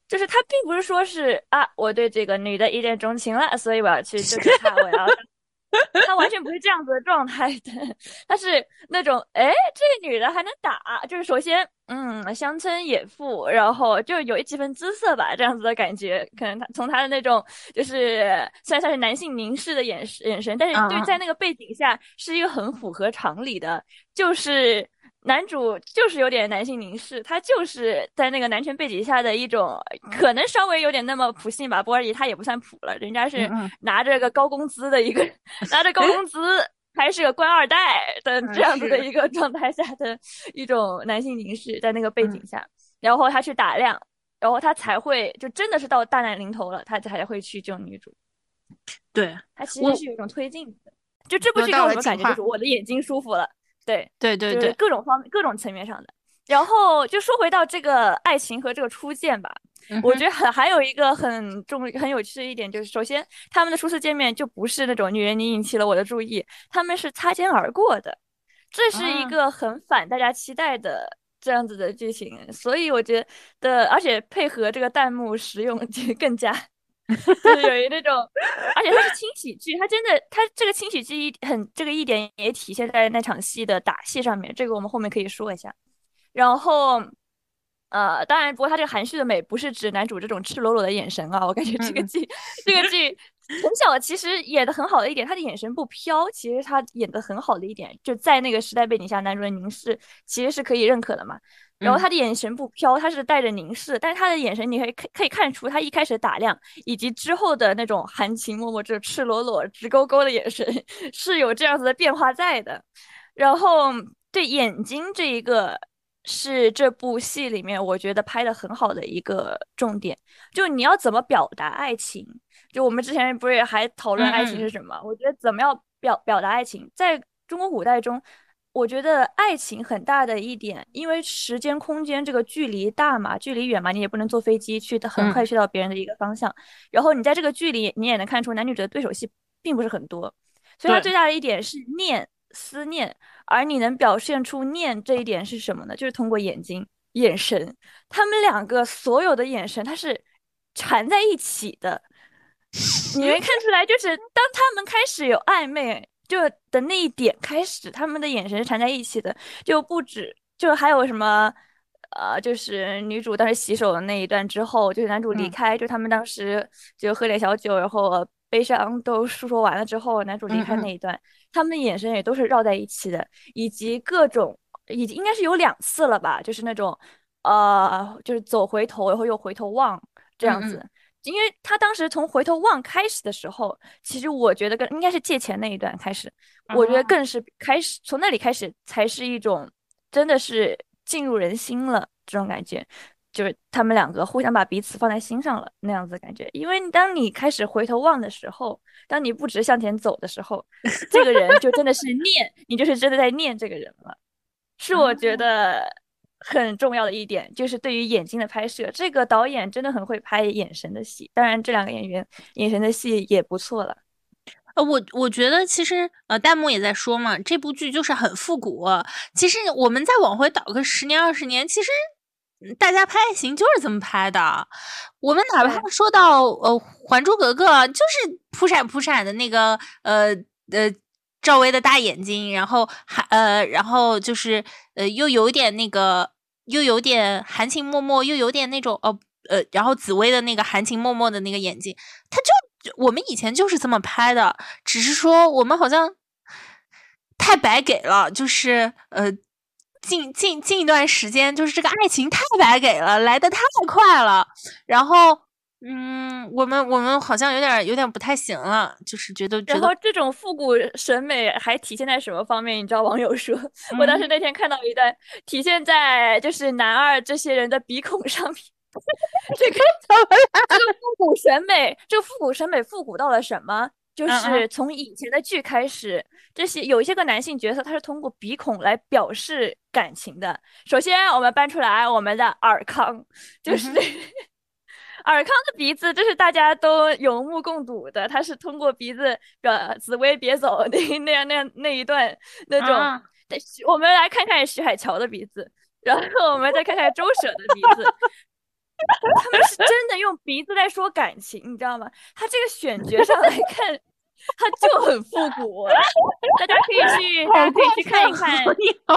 Speaker 1: 就是他并不是说是啊，我对这个女的一见钟情了，所以我要去救她，我要。他完全不是这样子的状态的，他是那种，哎，这个女的还能打，就是首先，嗯，乡村野妇，然后就有一几分姿色吧，这样子的感觉。可能他从他的那种，就是虽然算是男性凝视的眼神眼神，但是对在那个背景下是一个很符合常理的，就是。男主就是有点男性凝视，他就是在那个男权背景下的一种，可能稍微有点那么普信吧。波尔伊他也不算普了，人家是拿着个高工资的一个，拿着高工资 还是个官二代的这样子的一个状态下的一种男性凝视，在那个背景下，然后他去打量，然后他才会就真的是到大难临头了，他才会去救女主。
Speaker 2: 对
Speaker 1: 他其实是有一种推进的，就这部剧给我们感觉就是我的眼睛舒服了。对
Speaker 2: 对对对，
Speaker 1: 各种方面、各种层面上的。然后就说回到这个爱情和这个初见吧，我觉得很还有一个很重、很有趣的一点，就是首先他们的初次见面就不是那种女人你引起了我的注意，他们是擦肩而过的，这是一个很反大家期待的这样子的剧情，所以我觉得，而且配合这个弹幕使用 就更加。就是有一那种，而且它是轻喜剧，它真的，它这个轻喜剧一很这个一点也体现在那场戏的打戏上面，这个我们后面可以说一下。然后，呃，当然，不过它这个含蓄的美不是指男主这种赤裸裸的眼神啊，我感觉这个剧，这个剧陈晓其实演的很好的一点，他的眼神不飘，其实他演的很好的一点，就在那个时代背景下，男主的凝视其实是可以认可的嘛。然后他的眼神不飘，他是带着凝视，但是他的眼神你可以可可以看出他一开始打量，以及之后的那种含情脉脉、这赤裸裸、直勾勾的眼神 是有这样子的变化在的。然后对眼睛这一个是这部戏里面我觉得拍的很好的一个重点，就你要怎么表达爱情？就我们之前不是还讨论爱情是什么？我觉得怎么样表表达爱情，在中国古代中。我觉得爱情很大的一点，因为时间空间这个距离大嘛，距离远嘛，你也不能坐飞机去很快去到别人的一个方向。然后你在这个距离，你也能看出男女主的对手戏并不是很多。所以它最大的一点是念思念，而你能表现出念这一点是什么呢？就是通过眼睛、眼神，他们两个所有的眼神，它是缠在一起的。你能看出来，就是当他们开始有暧昧。就的那一点开始，他们的眼神是缠在一起的，就不止，就还有什么，呃，就是女主当时洗手的那一段之后，就是男主离开，就他们当时就喝点小酒，然后悲伤都诉说完了之后，男主离开那一段，他们的眼神也都是绕在一起的，以及各种，已经应该是有两次了吧，就是那种，呃，就是走回头，然后又回头望这样子。因为他当时从回头望开始的时候，其实我觉得更应该是借钱那一段开始，我觉得更是开始从那里开始才是一种真的是进入人心了这种感觉，就是他们两个互相把彼此放在心上了那样子的感觉。因为当你开始回头望的时候，当你不直向前走的时候，这个人就真的是念，你就是真的在念这个人了，是我觉得。很重要的一点就是对于眼睛的拍摄，这个导演真的很会拍眼神的戏。当然，这两个演员眼神的戏也不错了。
Speaker 2: 呃，我我觉得其实呃，弹幕也在说嘛，这部剧就是很复古。其实我们再往回倒个十年二十年，其实大家拍爱情就是这么拍的。我们哪怕说到呃《还珠格格》，就是扑闪扑闪的那个呃呃。赵薇的大眼睛，然后还呃，然后就是呃，又有点那个，又有点含情脉脉，又有点那种呃呃，然后紫薇的那个含情脉脉的那个眼睛，他就我们以前就是这么拍的，只是说我们好像太白给了，就是呃，近近近一段时间，就是这个爱情太白给了，来的太快了，然后嗯，我们我们好像有点有点不太行了，就是觉得。
Speaker 1: 然后这种复古审美还体现在什么方面？你知道网友说，我当时那天看到一段，体现在就是男二这些人的鼻孔上面。这个 这个复古审美，这个复古审美复古到了什么？就是从以前的剧开始，这些有一些个男性角色，他是通过鼻孔来表示感情的。首先，我们搬出来我们的尔康，就是。尔康的鼻子，这是大家都有目共睹的。他是通过鼻子表“紫薇别走”那那样那样那一段那种。我们来看看徐海乔的鼻子，然后我们再看看周舍的鼻子。他们是真的用鼻子在说感情，你知道吗？他这个选角上来看，他就很复古。大家可以去，大家可以去看一看，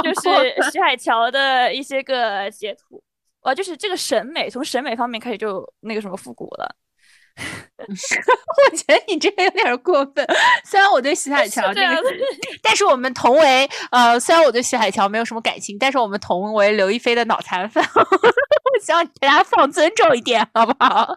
Speaker 1: 就是徐海乔的一些个截图。哇，就是这个审美，从审美方面开始就那个什么复古了。
Speaker 2: 我觉得你这个有点过分。虽然我对徐海乔这个，但是我们同为呃，虽然我对徐海乔没有什么感情，但是我们同为刘亦菲的脑残粉。我希望大家放尊重一点，好不好？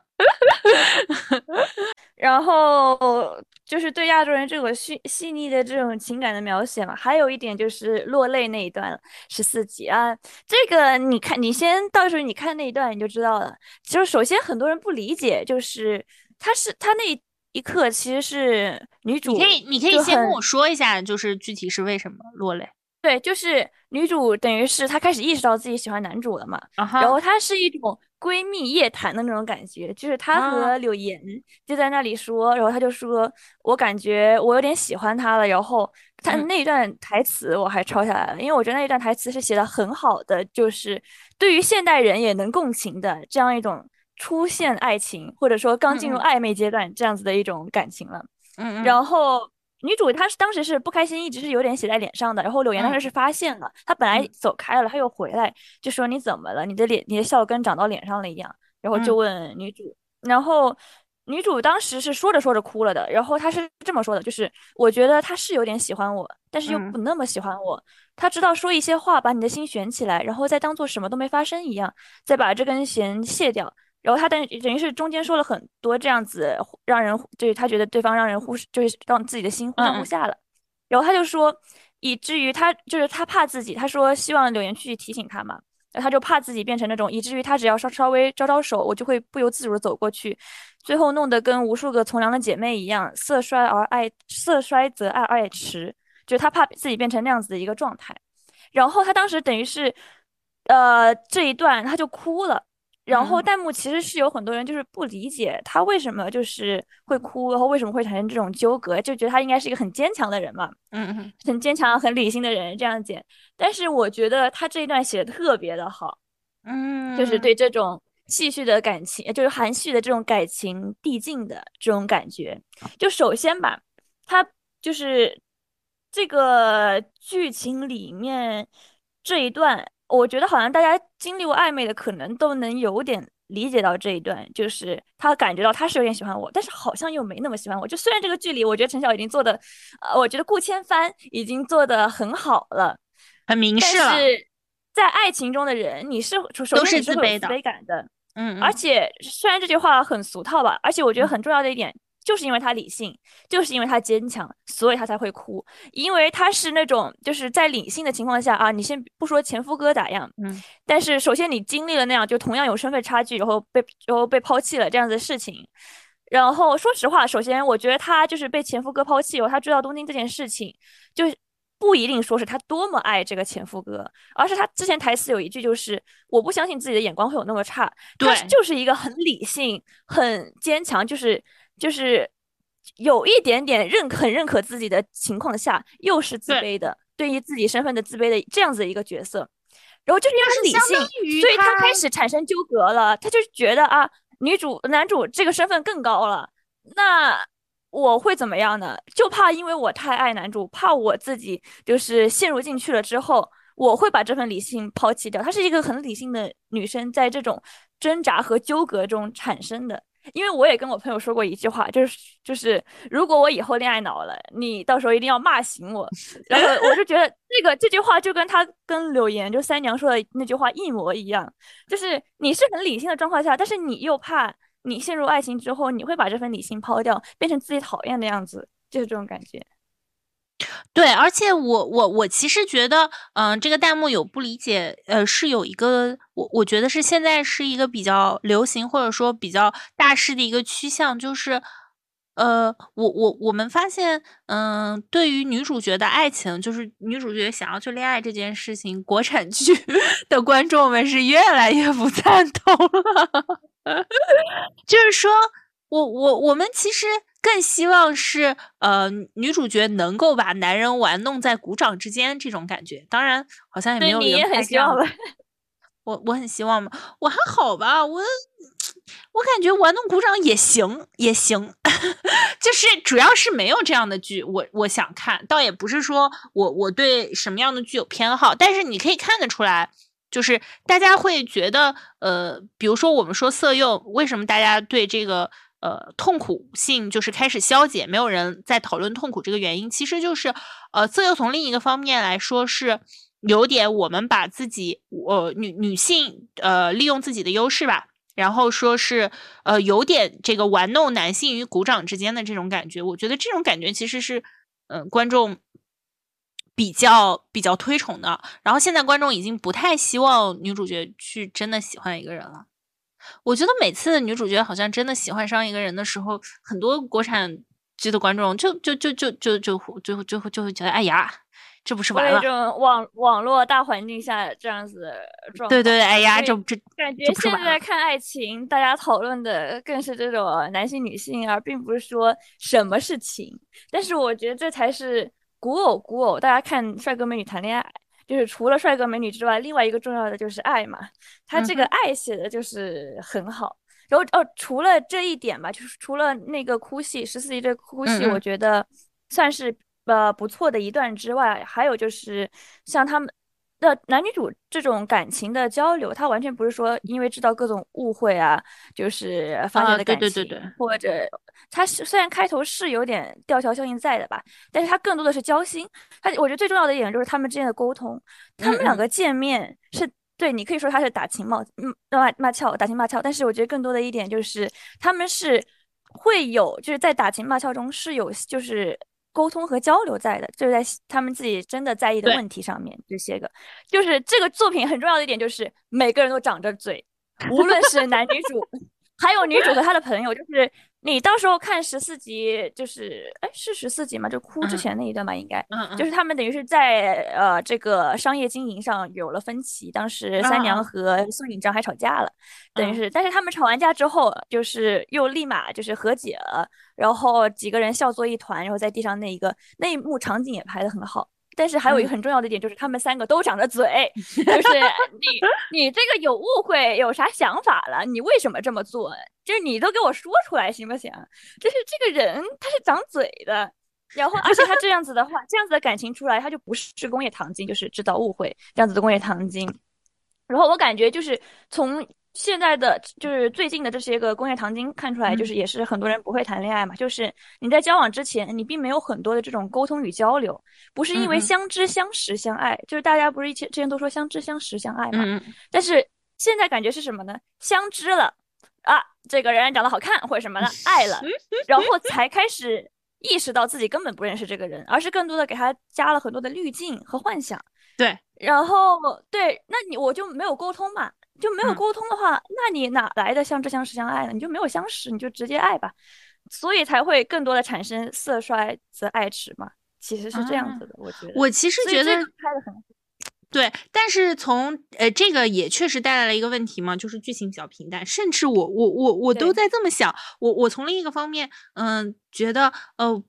Speaker 1: 然后。就是对亚洲人这个细细腻的这种情感的描写嘛，还有一点就是落泪那一段十四集啊，这个你看，你先到时候你看那一段你就知道了。就是首先很多人不理解，就是他是他那一刻其实是女主，
Speaker 2: 你可以你可以先跟我说一下，就是具体是为什么落泪？
Speaker 1: 对，就是女主等于是她开始意识到自己喜欢男主了嘛，然后她是一种闺蜜夜谈的那种感觉，就是她和柳岩就在那里说，然后她就说，我感觉我有点喜欢他了，然后她那段台词我还抄下来了，因为我觉得那一段台词是写的很好的，就是对于现代人也能共情的这样一种出现爱情或者说刚进入暧昧阶段这样子的一种感情了，
Speaker 2: 嗯，
Speaker 1: 然后。女主她是当时是不开心，一直是有点写在脸上的。然后柳岩当时是发现了，她本来走开了，她又回来，就说你怎么了？你的脸，你的笑跟长到脸上了一样。然后就问女主，然后女主当时是说着说着哭了的。然后她是这么说的，就是我觉得他是有点喜欢我，但是又不那么喜欢我。他知道说一些话把你的心悬起来，然后再当做什么都没发生一样，再把这根弦卸掉。然后他等等于是中间说了很多这样子，让人就是他觉得对方让人忽视，就是让自己的心忽上忽下了。然后他就说，以至于他就是他怕自己，他说希望柳岩去提醒他嘛，他就怕自己变成那种，以至于他只要稍稍微招招手，我就会不由自主的走过去，最后弄得跟无数个从良的姐妹一样，色衰而爱，色衰则爱爱迟，就是他怕自己变成那样子的一个状态。然后他当时等于是，呃，这一段他就哭了。然后弹幕其实是有很多人就是不理解他为什么就是会哭，然后为什么会产生这种纠葛，就觉得他应该是一个很坚强的人嘛，
Speaker 2: 嗯，
Speaker 1: 很坚强、很理性的人这样子。但是我觉得他这一段写的特别的好，
Speaker 2: 嗯，
Speaker 1: 就是对这种戏谑的感情，就是含蓄的这种感情递进的这种感觉。就首先吧，他就是这个剧情里面这一段。我觉得好像大家经历过暧昧的，可能都能有点理解到这一段，就是他感觉到他是有点喜欢我，但是好像又没那么喜欢我。就虽然这个剧里，我觉得陈晓已经做的，呃，我觉得顾千帆已经做的很好了，
Speaker 2: 很明示了。
Speaker 1: 但是在爱情中的人，你是首先是会有自卑感的，
Speaker 2: 嗯，
Speaker 1: 而且虽然这句话很俗套吧，而且我觉得很重要的一点。就是因为他理性，就是因为他坚强，所以他才会哭。因为他是那种就是在理性的情况下啊，你先不说前夫哥咋样，
Speaker 2: 嗯，
Speaker 1: 但是首先你经历了那样就同样有身份差距，然后被然后被抛弃了这样子的事情。然后说实话，首先我觉得他就是被前夫哥抛弃，后，他追到东京这件事情，就不一定说是他多么爱这个前夫哥，而是他之前台词有一句就是我不相信自己的眼光会有那么差，他就是一个很理性、很坚强，就是。就是有一点点认可、很认可自己的情况下，又是自卑的，对于自己身份的自卑的这样子一个角色，然后就是因为很理性，所以他开始产生纠葛了。他就觉得啊，女主、男主这个身份更高了，那我会怎么样呢？就怕因为我太爱男主，怕我自己就是陷入进去了之后，我会把这份理性抛弃掉。她是一个很理性的女生，在这种挣扎和纠葛中产生的。因为我也跟我朋友说过一句话，就是就是如果我以后恋爱脑了，你到时候一定要骂醒我。然后我就觉得这个这句话就跟他跟柳岩就三娘说的那句话一模一样，就是你是很理性的状况下，但是你又怕你陷入爱情之后，你会把这份理性抛掉，变成自己讨厌的样子，就是这种感觉。
Speaker 2: 对，而且我我我其实觉得，嗯，这个弹幕有不理解，呃，是有一个，我我觉得是现在是一个比较流行或者说比较大势的一个趋向，就是，呃，我我我们发现，嗯，对于女主角的爱情，就是女主角想要去恋爱这件事情，国产剧 的观众们是越来越不赞同了，就是说。我我我们其实更希望是呃女主角能够把男人玩弄在鼓掌之间这种感觉，当然好像也没有
Speaker 1: 你也很希望吧？
Speaker 2: 我我很希望嘛，我还好吧，我我感觉玩弄鼓掌也行也行，就是主要是没有这样的剧，我我想看，倒也不是说我我对什么样的剧有偏好，但是你可以看得出来，就是大家会觉得呃，比如说我们说色诱，为什么大家对这个？呃，痛苦性就是开始消解，没有人在讨论痛苦这个原因，其实就是，呃，这又从另一个方面来说是有点我们把自己，呃，女女性，呃，利用自己的优势吧，然后说是，呃，有点这个玩弄男性与鼓掌之间的这种感觉，我觉得这种感觉其实是，嗯，观众比较比较推崇的，然后现在观众已经不太希望女主角去真的喜欢一个人了。我觉得每次女主角好像真的喜欢上一个人的时候，很多国产剧的观众就就就就就就就就会就会觉得，哎呀，这不是完了？
Speaker 1: 这种网网络大环境下这样子状
Speaker 2: 对对对，哎呀，这这
Speaker 1: 感觉现在看爱情，大家讨论的更是这种男性女性，而并不是说什么是情。但是我觉得这才是古偶古偶，大家看帅哥美女谈恋爱。就是除了帅哥美女之外，另外一个重要的就是爱嘛。他这个爱写的就是很好。然后哦，除了这一点吧，就是除了那个哭戏，十四集这哭戏，我觉得算是呃不错的一段之外，还有就是像他们。那男女主这种感情的交流，他完全不是说因为知道各种误会啊，就是发现的感情，或者他虽然开头是有点吊桥效应在的吧，但是他更多的是交心。他我觉得最重要的一点就是他们之间的沟通，他们两个见面是对你可以说他是打情骂嗯骂骂俏打情骂俏，但是我觉得更多的一点就是他们是会有就是在打情骂俏中是有就是。沟通和交流在的，就是在他们自己真的在意的问题上面。这些个，就是这个作品很重要的一点，就是每个人都长着嘴，无论是男女主，还有女主和她的朋友，就是你到时候看十四集，就是哎是十四集吗？就哭之前那一段吧，应该，就是他们等于是在呃这个商业经营上有了分歧，当时三娘和宋引章还吵架了，等于是，但是他们吵完架之后，就是又立马就是和解了。然后几个人笑作一团，然后在地上那一个那一幕场景也拍得很好。但是还有一个很重要的点，就是他们三个都长着嘴，就是你你这个有误会，有啥想法了？你为什么这么做？就是你都给我说出来行不行？就是这个人他是长嘴的，然后而且他这样子的话，这样子的感情出来，他就不是工业糖精，就是制造误会这样子的工业糖精。然后我感觉就是从。现在的就是最近的这些个工业糖精看出来，就是也是很多人不会谈恋爱嘛。就是你在交往之前，你并没有很多的这种沟通与交流，不是因为相知相识相爱，就是大家不是一前之前都说相知相识相爱嘛。但是现在感觉是什么呢？相知了啊，这个人长得好看或者什么的，爱了，然后才开始意识到自己根本不认识这个人，而是更多的给他加了很多的滤镜和幻想。
Speaker 2: 对，
Speaker 1: 然后对，那你我就没有沟通嘛。就没有沟通的话，那你哪来的相知相识相爱呢？你就没有相识，你就直接爱吧，所以才会更多的产生色衰则爱弛嘛。其实是这样子的，我觉得。
Speaker 2: 我其实觉得
Speaker 1: 拍的很
Speaker 2: 对，但是从呃这个也确实带来了一个问题嘛，就是剧情比较平淡，甚至我我我我都在这么想，我我从另一个方面，嗯，觉得呃。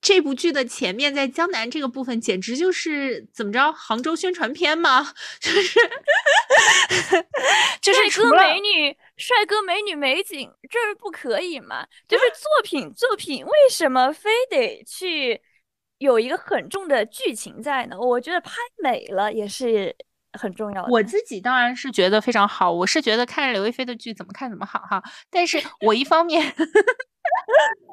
Speaker 2: 这部剧的前面在江南这个部分，简直就是怎么着？杭州宣传片吗？就是就是
Speaker 1: 帅哥美女、帅哥美女、美景，这不可以吗？就是作品作品，为什么非得去有一个很重的剧情在呢？我觉得拍美了也是很重要的。
Speaker 2: 我自己当然是觉得非常好，我是觉得看着刘亦菲的剧怎么看怎么好哈。但是我一方面。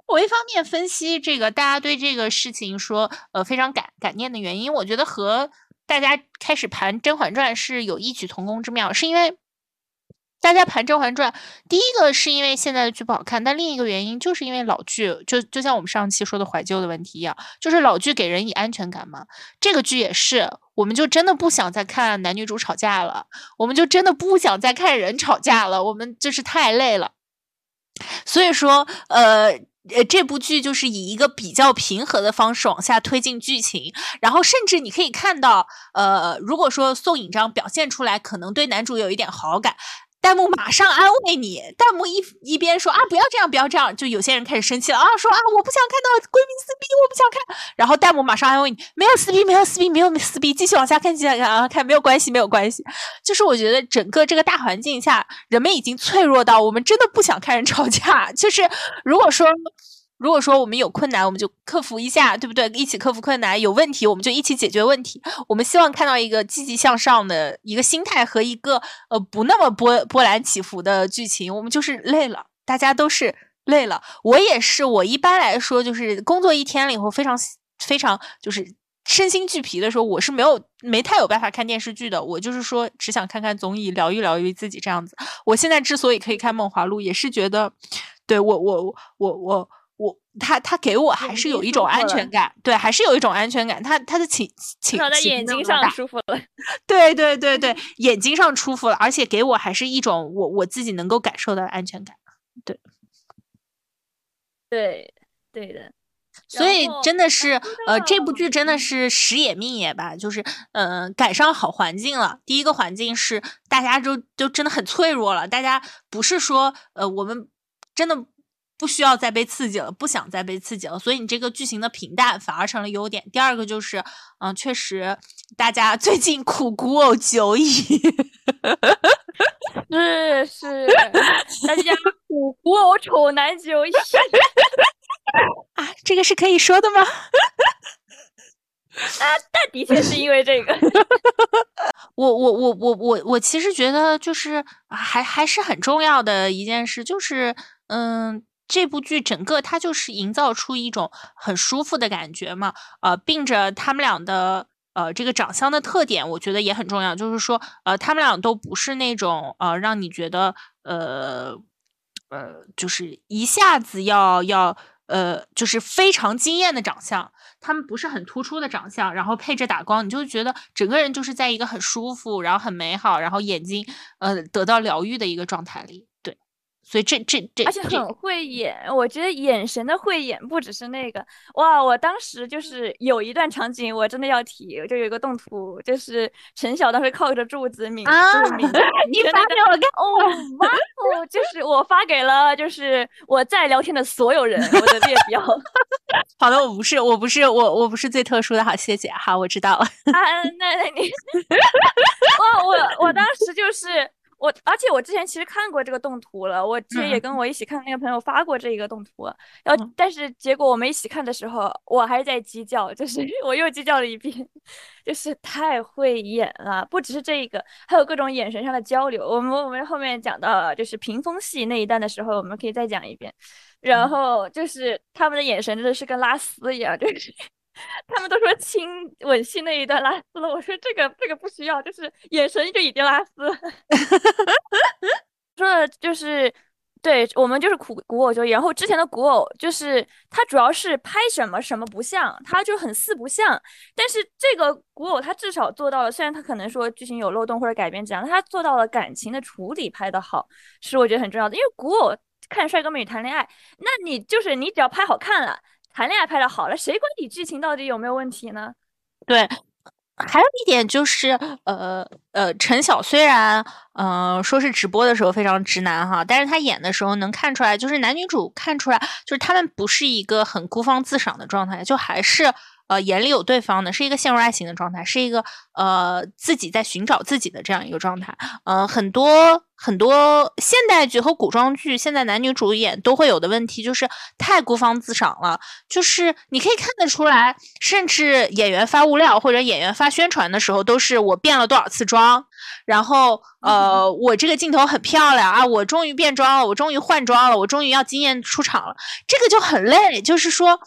Speaker 2: 我一方面分析这个大家对这个事情说呃非常感感念的原因，我觉得和大家开始盘《甄嬛传》是有异曲同工之妙，是因为大家盘《甄嬛传》，第一个是因为现在的剧不好看，但另一个原因就是因为老剧，就就像我们上期说的怀旧的问题一样，就是老剧给人以安全感嘛。这个剧也是，我们就真的不想再看男女主吵架了，我们就真的不想再看人吵架了，我们就是太累了。所以说，呃。呃，这部剧就是以一个比较平和的方式往下推进剧情，然后甚至你可以看到，呃，如果说宋引章表现出来可能对男主有一点好感。弹幕马上安慰你，弹幕一一边说啊不要这样不要这样，就有些人开始生气了啊，说啊我不想看到闺蜜撕逼，我不想看。然后弹幕马上安慰你，没有撕逼，没有撕逼，没有撕逼，继续往下看，继续往下看，没有关系，没有关系。就是我觉得整个这个大环境下，人们已经脆弱到我们真的不想看人吵架。就是如果说。如果说我们有困难，我们就克服一下，对不对？一起克服困难，有问题我们就一起解决问题。我们希望看到一个积极向上的一个心态和一个呃不那么波波澜起伏的剧情。我们就是累了，大家都是累了，我也是。我一般来说就是工作一天了以后，非常非常就是身心俱疲的时候，我是没有没太有办法看电视剧的。我就是说只想看看综艺，疗愈疗愈自己这样子。我现在之所以可以看《梦华录》，也是觉得，对我我我我。我他他给我还是有一种安全感，对，还是有一种安全感。他他的情情
Speaker 1: 在眼睛上舒服了，
Speaker 2: 对对对对，眼睛上舒服了，而且给我还是一种我我自己能够感受到的安全感，对，
Speaker 1: 对对的。
Speaker 2: 所以真的是，呃，这部剧真的是时也命也吧，就是嗯，赶上好环境了。第一个环境是大家就就真的很脆弱了，大家不是说呃我们真的。不需要再被刺激了，不想再被刺激了，所以你这个剧情的平淡反而成了优点。第二个就是，嗯，确实大家最近苦古偶久矣，
Speaker 1: 是是，大家 苦古偶丑男久矣
Speaker 2: 啊，这个是可以说的吗？
Speaker 1: 啊，但的确是因为这个。
Speaker 2: 我我我我我我其实觉得就是还还是很重要的一件事，就是嗯。这部剧整个它就是营造出一种很舒服的感觉嘛，呃，并着他们俩的呃这个长相的特点，我觉得也很重要，就是说呃他们俩都不是那种呃让你觉得呃呃就是一下子要要呃就是非常惊艳的长相，他们不是很突出的长相，然后配着打光，你就觉得整个人就是在一个很舒服，然后很美好，然后眼睛呃得到疗愈的一个状态里。所以这这这，
Speaker 1: 而且很会演，我觉得眼神的会演不只是那个哇！我当时就是有一段场景，我真的要提，就有一个动图，就是陈晓当时靠着柱子抿
Speaker 2: 啊，
Speaker 1: 抿，
Speaker 2: 你发给我看
Speaker 1: 哦，哇哦，就是我发给了就是我在聊天的所有人，我的列表。
Speaker 2: 好的，我不是，我不是，我我不是最特殊的，好，谢谢，好，我知道了。
Speaker 1: 啊，那那你，我我我当时就是。我而且我之前其实看过这个动图了，我之前也跟我一起看的那个朋友发过这一个动图，然后但是结果我们一起看的时候，我还在鸡叫，就是 我又鸡叫了一遍，就是太会演了，不只是这一个，还有各种眼神上的交流。我们我们后面讲到就是屏风戏那一段的时候，我们可以再讲一遍，然后就是他们的眼神真的是跟拉丝一样，就是。他们都说亲吻戏那一段拉丝了，我说这个这个不需要，就是眼神就已经拉丝。说的就是，对我们就是古古偶就，然后之前的古偶就是它主要是拍什么什么不像，它就很四不像。但是这个古偶它至少做到了，虽然它可能说剧情有漏洞或者改编这样，它做到了感情的处理拍得好，是我觉得很重要的。因为古偶看帅哥美女谈恋爱，那你就是你只要拍好看了。谈恋爱拍的好了，谁管你剧情到底有没有问题呢？
Speaker 2: 对，还有一点就是，呃呃，陈晓虽然，嗯，说是直播的时候非常直男哈，但是他演的时候能看出来，就是男女主看出来，就是他们不是一个很孤芳自赏的状态，就还是。呃，眼里有对方的是一个陷入爱情的状态，是一个呃自己在寻找自己的这样一个状态。呃，很多很多现代剧和古装剧，现在男女主演都会有的问题，就是太孤芳自赏了。就是你可以看得出来，甚至演员发物料或者演员发宣传的时候，都是我变了多少次妆，然后呃，我这个镜头很漂亮啊，我终于变装了，我终于换装了，我终于要惊艳出场了，这个就很累。就是说。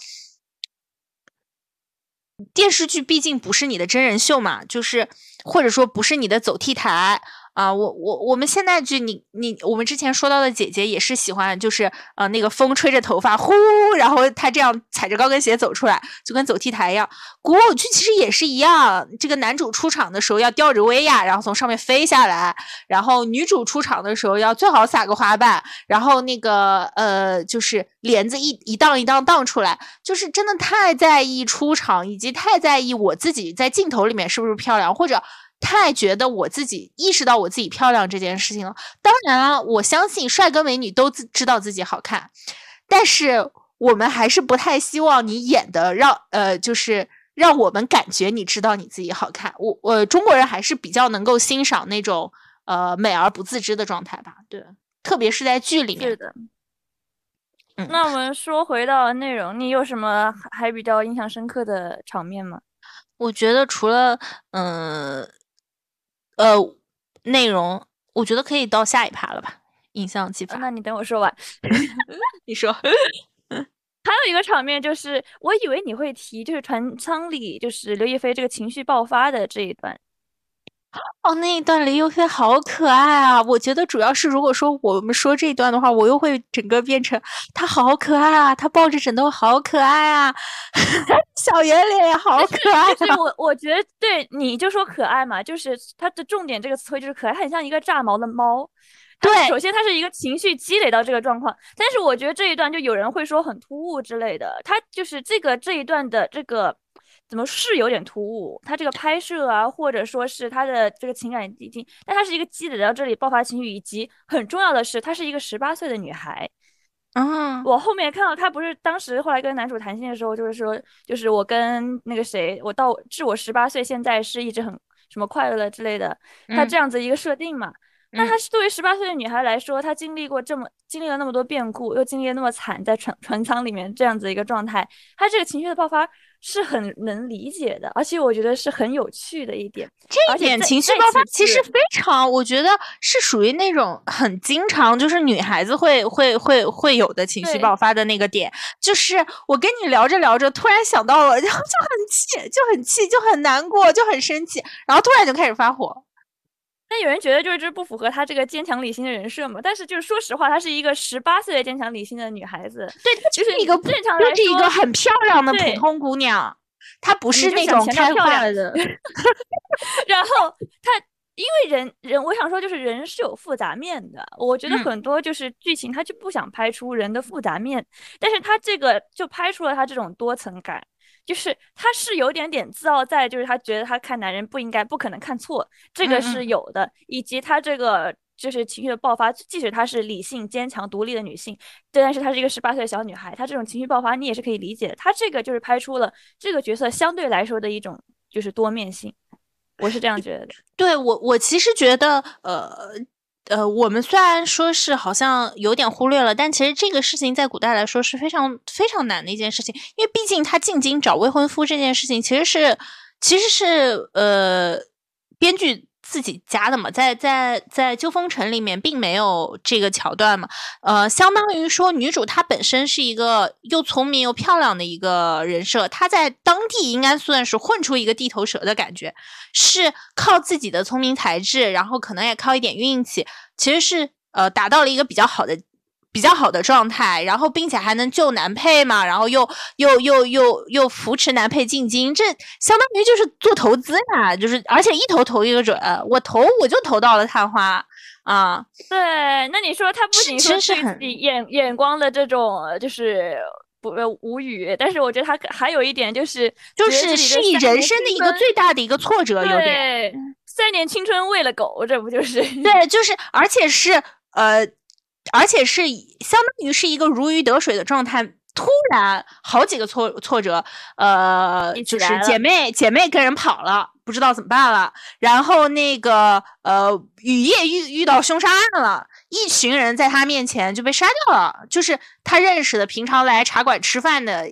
Speaker 2: 电视剧毕竟不是你的真人秀嘛，就是或者说不是你的走 T 台，啊，我我我们现代剧，你你我们之前说到的姐姐也是喜欢，就是呃那个风吹着头发呼，然后她这样踩着高跟鞋走出来，就跟走 T 台一样。古偶剧其实也是一样，这个男主出场的时候要吊着威亚，然后从上面飞下来，然后女主出场的时候要最好撒个花瓣，然后那个呃就是帘子一一荡一荡荡出来，就是真的太在意出场，以及太在意我自己在镜头里面是不是漂亮，或者。太觉得我自己意识到我自己漂亮这件事情了。当然了，我相信帅哥美女都自知道自己好看，但是我们还是不太希望你演的让呃，就是让我们感觉你知道你自己好看。我我中国人还是比较能够欣赏那种呃美而不自知的状态吧。对，特别是在剧里面。
Speaker 1: 是的。嗯，那我们说回到内容，你有什么还比较印象深刻的场面吗？
Speaker 2: 我觉得除了嗯。呃，内容我觉得可以到下一趴了吧？影像气氛。
Speaker 1: 那你等我说完，
Speaker 2: 你说。
Speaker 1: 还有一个场面就是，我以为你会提，就是船舱里就是刘亦菲这个情绪爆发的这一段。
Speaker 2: 哦，那一段李又菲好可爱啊！我觉得主要是，如果说我们说这一段的话，我又会整个变成他好可爱啊，他抱着枕头好可爱啊，小圆脸也好可爱。
Speaker 1: 我我觉得对你就说可爱嘛，就是它的重点这个词汇就是可爱，它很像一个炸毛的猫。
Speaker 2: 对，
Speaker 1: 首先它是一个情绪积累到这个状况，但是我觉得这一段就有人会说很突兀之类的，它就是这个这一段的这个。怎么是有点突兀？他这个拍摄啊，或者说是他的这个情感递进，但他是一个积累到这里爆发情绪，以及很重要的是，她是一个十八岁的女孩。
Speaker 2: 嗯，
Speaker 1: 我后面看到她不是当时后来跟男主谈心的时候，就是说，就是我跟那个谁，我到至我十八岁，现在是一直很什么快乐的之类的，他这样子一个设定嘛。那她是作为十八岁的女孩来说，她经历过这么经历了那么多变故，又经历了那么惨，在船船舱里面这样子一个状态，她这个情绪的爆发。是很能理解的，而且我觉得是很有趣的一点。
Speaker 2: 这一点情绪爆发其实非常，我觉得是属于那种很经常，就是女孩子会会会会有的情绪爆发的那个点。就是我跟你聊着聊着，突然想到了，然 后就很气，就很气，就很难过，就很生气，然后突然就开始发火。
Speaker 1: 但有人觉得就是这不符合她这个坚强理性的人设嘛？但是就是说实话，她是一个十八岁的坚强理性的女孩子，
Speaker 2: 对，
Speaker 1: 就是
Speaker 2: 一个
Speaker 1: 正常来说，
Speaker 2: 是一个很漂亮的普通姑娘，她不是那种开化的。
Speaker 1: 然后她因为人人，我想说就是人是有复杂面的，我觉得很多就是剧情他就不想拍出人的复杂面，但是他这个就拍出了他这种多层感。就是他是有点点自傲在，就是他觉得他看男人不应该、不可能看错，这个是有的。以及他这个就是情绪的爆发，即使她是理性、坚强、独立的女性，但是她是一个十八岁的小女孩，她这种情绪爆发你也是可以理解的。她这个就是拍出了这个角色相对来说的一种就是多面性，我是这样觉得的。
Speaker 2: 对我，我其实觉得，呃。呃，我们虽然说是好像有点忽略了，但其实这个事情在古代来说是非常非常难的一件事情，因为毕竟她进京找未婚夫这件事情，其实是其实是呃编剧。自己家的嘛，在在在《旧风城》里面并没有这个桥段嘛，呃，相当于说女主她本身是一个又聪明又漂亮的一个人设，她在当地应该算是混出一个地头蛇的感觉，是靠自己的聪明才智，然后可能也靠一点运气，其实是呃达到了一个比较好的。比较好的状态，然后并且还能救男配嘛，然后又又又又又扶持男配进京，这相当于就是做投资呀，就是而且一投投一个准，我投我就投到了探花啊。
Speaker 1: 对，那你说他不仅说是眼眼光的这种，就是不无语，但是我觉得他还有一点就是
Speaker 2: 就是是以人生的一个最大的一个挫折，有点
Speaker 1: 三年青春喂了狗，这不就是
Speaker 2: 对，就是而且是呃。而且是相当于是一个如鱼得水的状态，突然好几个挫挫折，呃，就是姐妹姐妹跟人跑了，不知道怎么办了。然后那个呃，雨夜遇遇到凶杀案了，一群人在他面前就被杀掉了。就是他认识的平常来茶馆吃饭的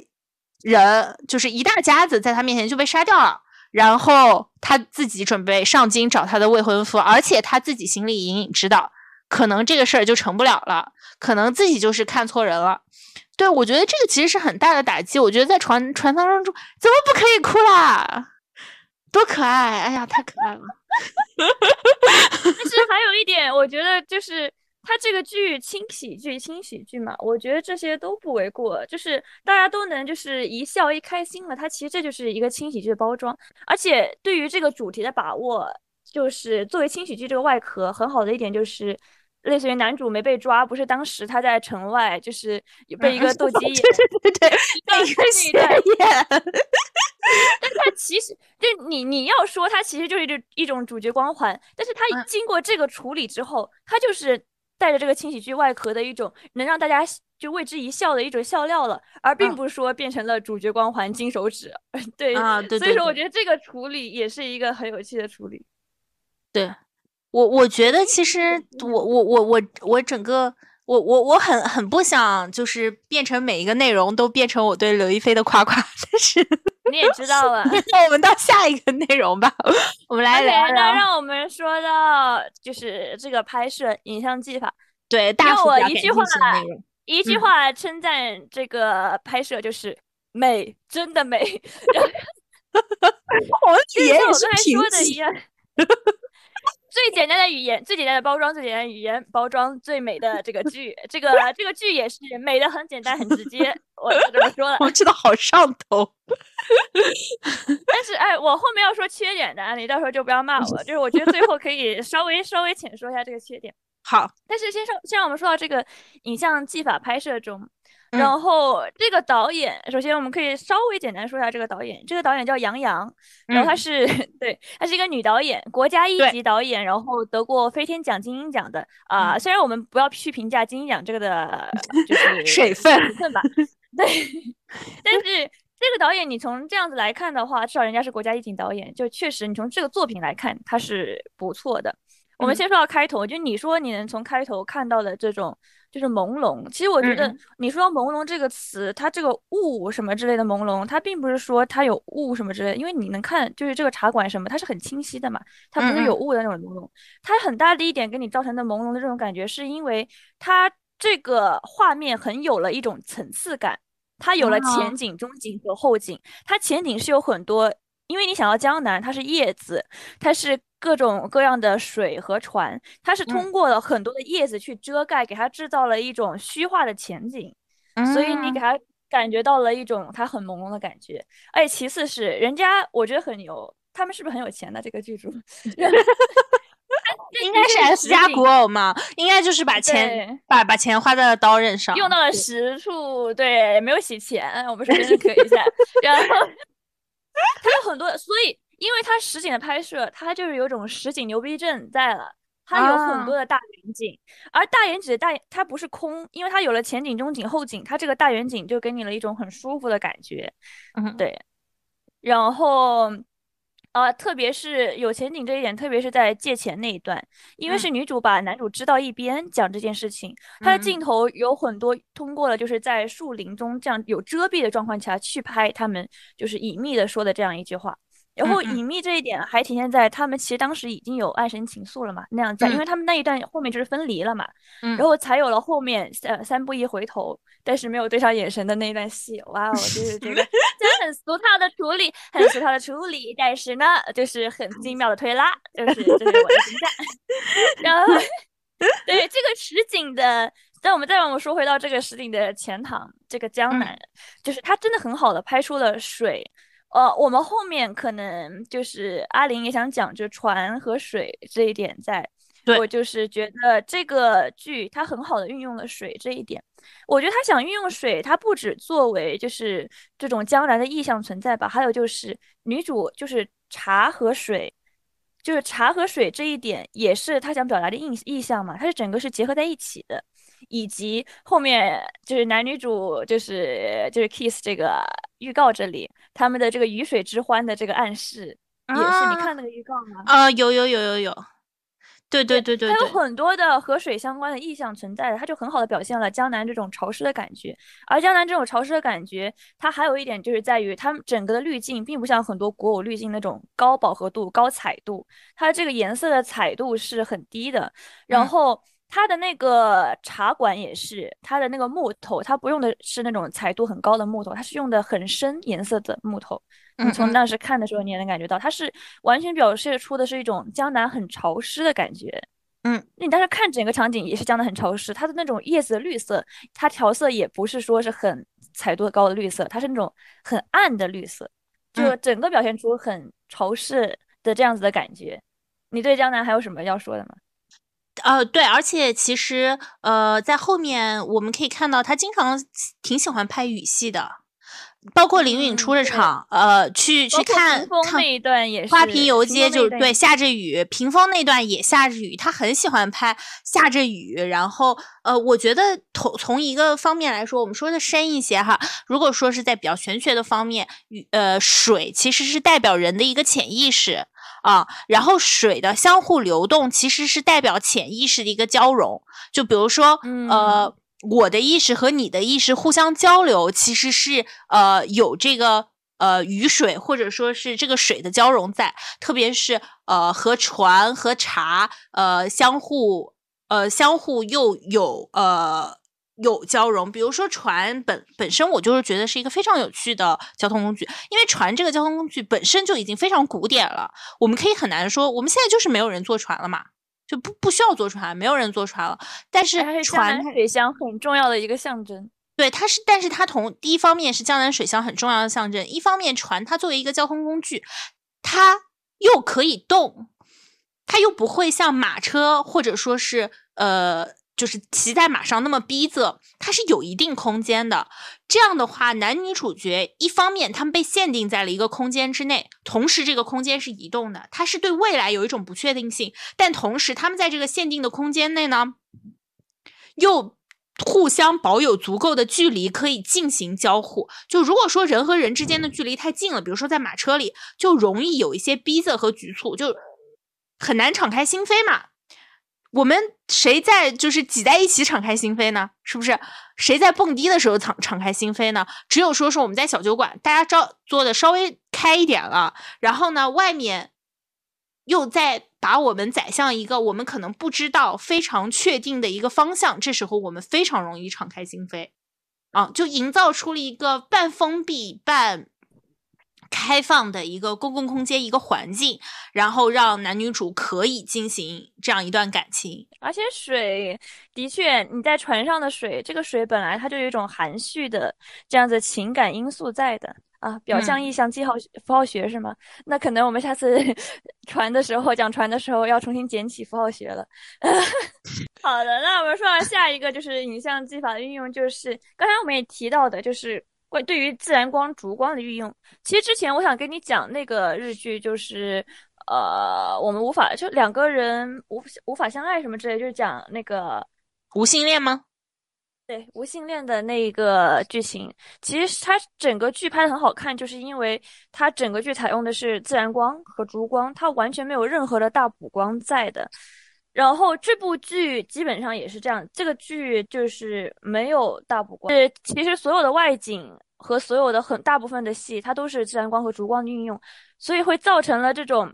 Speaker 2: 人，就是一大家子在他面前就被杀掉了。然后他自己准备上京找他的未婚夫，而且他自己心里隐隐知道。可能这个事儿就成不了了，可能自己就是看错人了。对我觉得这个其实是很大的打击。我觉得在船船舱中怎么不可以哭啦？多可爱！哎呀，太可爱了。
Speaker 1: 但是还有一点我觉得就是它这个剧轻喜剧，轻喜剧嘛，我觉得这些都不为过，就是大家都能就是一笑一开心了，它其实这就是一个轻喜剧的包装，而且对于这个主题的把握，就是作为轻喜剧这个外壳很好的一点就是。类似于男主没被抓，不是当时他在城外，就是被一个斗鸡眼，
Speaker 2: 对对对，一个斜眼。
Speaker 1: 但他其实就你你要说他其实就是一一种主角光环，但是他经过这个处理之后，他就是带着这个清洗剧外壳的一种能让大家就为之一笑的一种笑料了，而并不是说变成了主角光环金手指。对
Speaker 2: 啊，对。
Speaker 1: 所以说，我觉得这个处理也是一个很有趣的处理。
Speaker 2: 对。我我觉得其实我我我我我整个我我我很很不想就是变成每一个内容都变成我对刘亦菲的夸夸，但是
Speaker 1: 你也知道了，
Speaker 2: 那我们到下一个内容吧，我们来聊聊。
Speaker 1: 那让我们说到就是这个拍摄影像技法，
Speaker 2: 对，大
Speaker 1: 我一句话一句话称赞这个拍摄就是美，真的美。
Speaker 2: 我
Speaker 1: 们语言我刚才说的一样。最简单的语言，最简单的包装，最简单的语言包装最美的这个剧，这个 这个剧也是美的很简单很直接，我就这么说了。
Speaker 2: 我记得好上头，
Speaker 1: 但是哎，我后面要说缺点的，你到时候就不要骂我。就是我觉得最后可以稍微稍微浅说一下这个缺点。
Speaker 2: 好，
Speaker 1: 但是先说，先让我们说到这个影像技法拍摄中。然后这个导演，首先我们可以稍微简单说一下这个导演。这个导演叫杨洋，然后她是 对，她是一个女导演，国家一级导演，然后得过飞天奖、金鹰奖的啊。虽然我们不要去评价金鹰奖这个的，就 是
Speaker 2: 水分
Speaker 1: 分吧，对。但是这个导演，你从这样子来看的话，至少人家是国家一级导演，就确实你从这个作品来看，他是不错的。我们先说到开头，就你说你能从开头看到的这种。就是朦胧，其实我觉得你说朦胧这个词，它这个雾什么之类的朦胧，它并不是说它有雾什么之类，因为你能看，就是这个茶馆什么，它是很清晰的嘛，它不是有雾的那种朦胧。它很大的一点给你造成的朦胧的这种感觉，是因为它这个画面很有了一种层次感，它有了前景、中景和后景。它前景是有很多，因为你想到江南，它是叶子，它是。各种各样的水和船，它是通过了很多的叶子去遮盖，给它制造了一种虚化的前景，所以你给它感觉到了一种它很朦胧的感觉。而且其次是人家我觉得很牛，他们是不是很有钱的这个剧组？
Speaker 2: 应该是 S 加古偶嘛，应该就是把钱把把钱花在了刀刃上，
Speaker 1: 用到了实处，对，没有洗钱，我们是认可一下。然后它有很多，所以。因为它实景的拍摄，它就是有种实景牛逼症在了。它有很多的大远景，而大远景的大，它不是空，因为它有了前景、中景、后景，它这个大远景就给你了一种很舒服的感觉。
Speaker 2: 嗯，
Speaker 1: 对。然后，呃，特别是有前景这一点，特别是在借钱那一段，因为是女主把男主支到一边讲这件事情，他的镜头有很多通过了，就是在树林中这样有遮蔽的状况下去拍他们，就是隐秘的说的这样一句话。然后隐秘这一点还体现在他们其实当时已经有爱神情愫了嘛，那样在，因为他们那一段后面就是分离了嘛，然后才有了后面三三步一回头，但是没有对上眼神的那一段戏。哇哦，就是这个，这很俗套的处理，很俗套的处理，但是呢，就是很精妙的推拉，就是这是我的评价。然后，对这个实景的，但我们再让我们说回到这个实景的钱塘，这个江南，就是它真的很好的拍出了水。呃，我们后面可能就是阿玲也想讲，就船和水这一点，在我就是觉得这个剧它很好的运用了水这一点。我觉得他想运用水，它不止作为就是这种将来的意象存在吧，还有就是女主就是茶和水，就是茶和水这一点也是他想表达的意意象嘛，它是整个是结合在一起的。以及后面就是男女主就是就是 kiss 这个预告这里，他们的这个鱼水之欢的这个暗示也是，你看那个预告吗？
Speaker 2: 啊，有有有有有，对对对对，
Speaker 1: 它有很多的和水相关的意象存在的，它就很好的表现了江南这种潮湿的感觉。而江南这种潮湿的感觉，它还有一点就是在于它整个的滤镜并不像很多古偶滤镜那种高饱和度、高彩度，它这个颜色的彩度是很低的，然后。它的那个茶馆也是，它的那个木头，它不用的是那种彩度很高的木头，它是用的很深颜色的木头。你从当时看的时候，你也能感觉到，它是完全表现出的是一种江南很潮湿的感觉。
Speaker 2: 嗯，
Speaker 1: 你当时看整个场景也是江南很潮湿，它的那种叶子的绿色，它调色也不是说是很彩度高的绿色，它是那种很暗的绿色，就整个表现出很潮湿的这样子的感觉。你对江南还有什么要说的吗？
Speaker 2: 呃，对，而且其实呃，在后面我们可以看到他经常挺喜欢拍雨戏的。包括林允出了场，呃，去去看
Speaker 1: 看那一段也是
Speaker 2: 花瓶游街，就对，下着雨，屏风那段也下着雨，他很喜欢拍下着雨。然后，呃，我觉得从从一个方面来说，我们说的深一些哈，如果说是在比较玄学的方面，雨呃水其实是代表人的一个潜意识啊，然后水的相互流动其实是代表潜意识的一个交融。就比如说，呃。我的意识和你的意识互相交流，其实是呃有这个呃雨水或者说是这个水的交融在，特别是呃和船和茶呃相互呃相互又有呃有交融。比如说船本本身，我就是觉得是一个非常有趣的交通工具，因为船这个交通工具本身就已经非常古典了，我们可以很难说我们现在就是没有人坐船了嘛。就不不需要坐船，没有人坐船了。但是船
Speaker 1: 水乡很重要的一个象征。
Speaker 2: 对，它是，但是它同第一方面是江南水乡很重要的象征，一方面船它作为一个交通工具，它又可以动，它又不会像马车或者说是呃。就是骑在马上那么逼仄，它是有一定空间的。这样的话，男女主角一方面他们被限定在了一个空间之内，同时这个空间是移动的，它是对未来有一种不确定性。但同时，他们在这个限定的空间内呢，又互相保有足够的距离，可以进行交互。就如果说人和人之间的距离太近了，比如说在马车里，就容易有一些逼仄和局促，就很难敞开心扉嘛。我们谁在就是挤在一起敞开心扉呢？是不是？谁在蹦迪的时候敞敞开心扉呢？只有说是我们在小酒馆，大家招做的稍微开一点了，然后呢，外面又在把我们宰向一个我们可能不知道、非常确定的一个方向，这时候我们非常容易敞开心扉，啊，就营造出了一个半封闭半。开放的一个公共空间，一个环境，然后让男女主可以进行这样一段感情。
Speaker 1: 而且水的确，你在船上的水，这个水本来它就有一种含蓄的这样子情感因素在的啊，表象、意象、记号、符号学是吗？那可能我们下次船的时候讲船的时候要重新捡起符号学了。好的，那我们说完下一个就是影像技法的运用，就是刚才我们也提到的，就是。关对于自然光、烛光的运用，其实之前我想跟你讲那个日剧，就是呃，我们无法就两个人无无法相爱什么之类，就是讲那个
Speaker 2: 无性恋吗？
Speaker 1: 对，无性恋的那个剧情，其实它整个剧拍的很好看，就是因为它整个剧采用的是自然光和烛光，它完全没有任何的大补光在的。然后这部剧基本上也是这样，这个剧就是没有大补光，是其实所有的外景和所有的很大部分的戏，它都是自然光和烛光的运用，所以会造成了这种，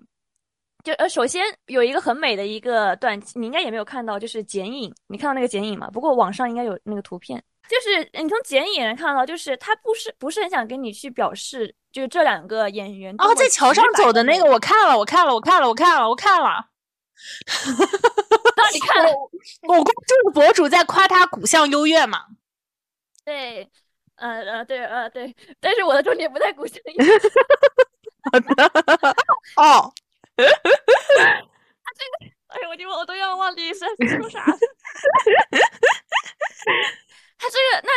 Speaker 1: 就呃，首先有一个很美的一个段，你应该也没有看到，就是剪影，你看到那个剪影吗？不过网上应该有那个图片，就是你从剪影也能看到，就是他不是不是很想跟你去表示，就是这两个演员
Speaker 2: 哦，在桥上走的那个，我看了，我看了，我看了，我看了，我看了。
Speaker 1: 那你看，
Speaker 2: 我关注的博主在夸他骨相优越嘛？
Speaker 1: 对，呃呃，对呃对，但是我的重点不在骨相优越。
Speaker 2: 哦，
Speaker 1: 他 这个，哎呦，我就我都要忘记是说啥。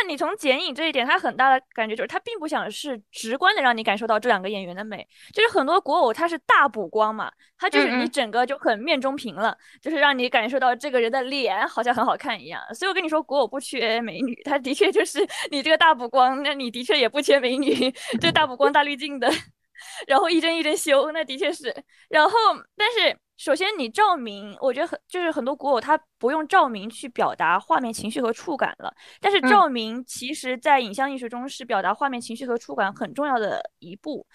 Speaker 1: 你从剪影这一点，他很大的感觉就是，他并不想是直观的让你感受到这两个演员的美，就是很多国偶它是大补光嘛，它就是你整个就很面中平了，就是让你感受到这个人的脸好像很好看一样。所以我跟你说，国偶不缺美女，他的确就是 你这个大补光，那你的确也不缺美女，这大补光大滤镜的，然后一帧一帧修，那的确是，然后但是。首先，你照明，我觉得很就是很多古偶它不用照明去表达画面情绪和触感了。但是照明其实，在影像艺术中是表达画面情绪和触感很重要的一步。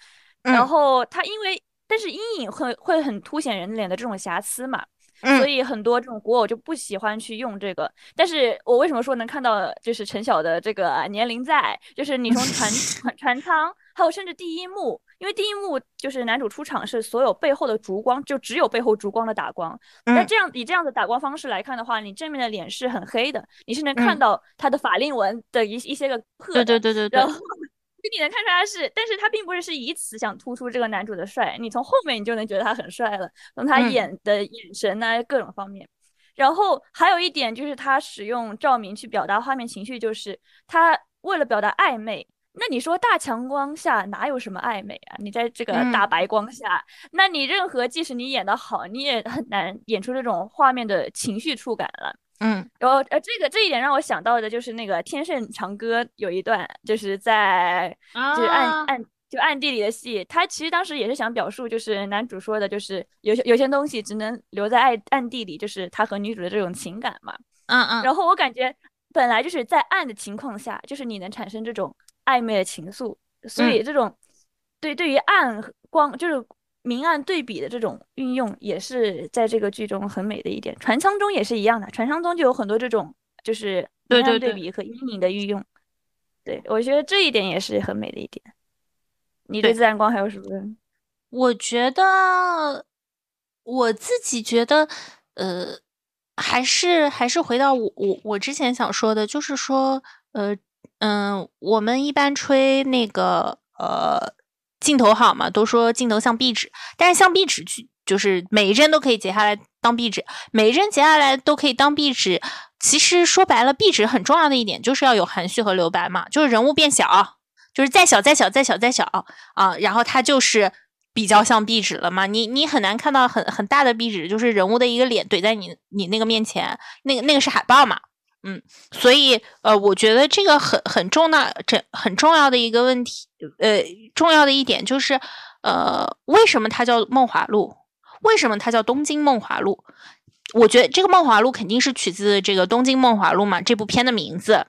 Speaker 1: 然后它因为，但是阴影会会很凸显人脸的这种瑕疵嘛。所以很多这种古偶就不喜欢去用这个。但是我为什么说能看到就是陈晓的这个年龄在，就是你从船船 船舱，还有甚至第一幕，因为第一幕就是男主出场是所有背后的烛光，就只有背后烛光的打光。那这样以这样的打光方式来看的话，你正面的脸是很黑的，你是能看到他的法令纹的一一些个刻
Speaker 2: 的。对对对对对。
Speaker 1: 然后你能看出来是，但是他并不是是以此想突出这个男主的帅，你从后面你就能觉得他很帅了，从他演的眼神呐各种方面。然后还有一点就是他使用照明去表达画面情绪，就是他为了表达暧昧。那你说大强光下哪有什么暧昧啊？你在这个大白光下，那你任何即使你演的好，你也很难演出这种画面的情绪触感了。
Speaker 2: 嗯，
Speaker 1: 然后呃，这个这一点让我想到的就是那个《天盛长歌》有一段，就是在就是暗暗就暗地里的戏，他其实当时也是想表述，就是男主说的，就是有些有些东西只能留在暗暗地里，就是他和女主的这种情感嘛。
Speaker 2: 嗯嗯。
Speaker 1: 然后我感觉本来就是在暗的情况下，就是你能产生这种暧昧的情愫，所以这种对对于暗光就是。明暗对比的这种运用也是在这个剧中很美的一点，船舱中也是一样的，船舱中就有很多这种就是明暗对比和阴影的运用。对我觉得这一点也是很美的一点。你对自然光还有什么？
Speaker 2: 我觉得我自己觉得，呃，还是还是回到我我我之前想说的，就是说，呃嗯，我们一般吹那个呃。镜头好嘛？都说镜头像壁纸，但是像壁纸就就是每一帧都可以截下来当壁纸，每一帧截下来都可以当壁纸。其实说白了，壁纸很重要的一点就是要有含蓄和留白嘛，就是人物变小，就是再小再小再小再小啊，然后它就是比较像壁纸了嘛。你你很难看到很很大的壁纸，就是人物的一个脸怼在你你那个面前，那个那个是海报嘛。嗯，所以呃，我觉得这个很很重要，这很重要的一个问题，呃，重要的一点就是，呃，为什么它叫《梦华录》？为什么它叫《东京梦华录》？我觉得这个《梦华录》肯定是取自这个《东京梦华录》嘛，这部片的名字。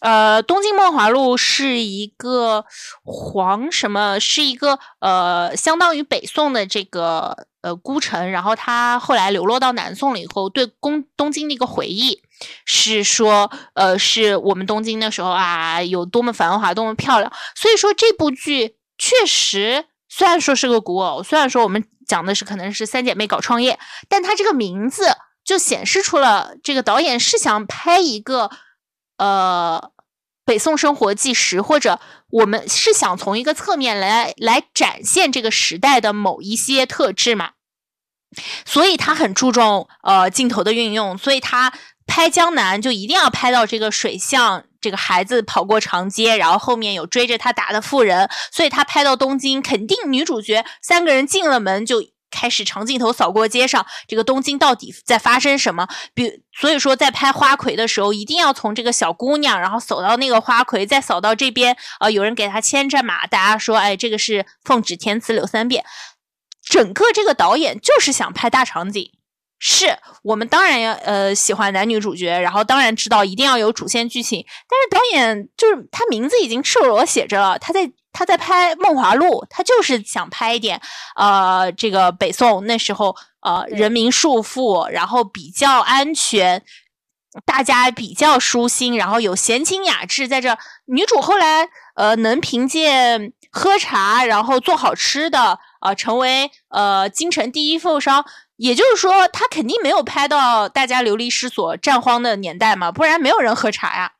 Speaker 2: 呃，《东京梦华录》是一个黄什么？是一个呃，相当于北宋的这个呃孤城，然后他后来流落到南宋了以后，对宫东京的一个回忆。是说，呃，是我们东京的时候啊，有多么繁华，多么漂亮。所以说，这部剧确实虽然说是个古偶，虽然说我们讲的是可能是三姐妹搞创业，但它这个名字就显示出了这个导演是想拍一个呃北宋生活纪实，或者我们是想从一个侧面来来展现这个时代的某一些特质嘛。所以他很注重呃镜头的运用，所以他。拍江南就一定要拍到这个水巷，这个孩子跑过长街，然后后面有追着他打的妇人，所以他拍到东京，肯定女主角三个人进了门就开始长镜头扫过街上，这个东京到底在发生什么？比所以说在拍花魁的时候，一定要从这个小姑娘，然后扫到那个花魁，再扫到这边，呃，有人给他牵着马，大家说，哎，这个是奉旨填词柳三变，整个这个导演就是想拍大场景。是我们当然要呃喜欢男女主角，然后当然知道一定要有主线剧情，但是导演就是他名字已经赤裸裸写着了，他在他在拍《梦华录》，他就是想拍一点呃这个北宋那时候呃人民束缚，然后比较安全，大家比较舒心，然后有闲情雅致在这。女主后来呃能凭借喝茶，然后做好吃的啊，成为呃京城第一富商。也就是说，他肯定没有拍到大家流离失所、战荒的年代嘛，不然没有人喝茶呀。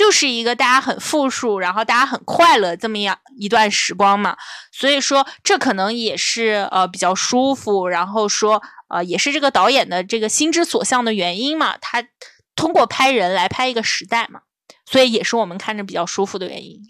Speaker 2: 就是一个大家很富庶，然后大家很快乐这么样一段时光嘛。所以说，这可能也是呃比较舒服，然后说呃也是这个导演的这个心之所向的原因嘛。他通过拍人来拍一个时代嘛，所以也是我们看着比较舒服的原因。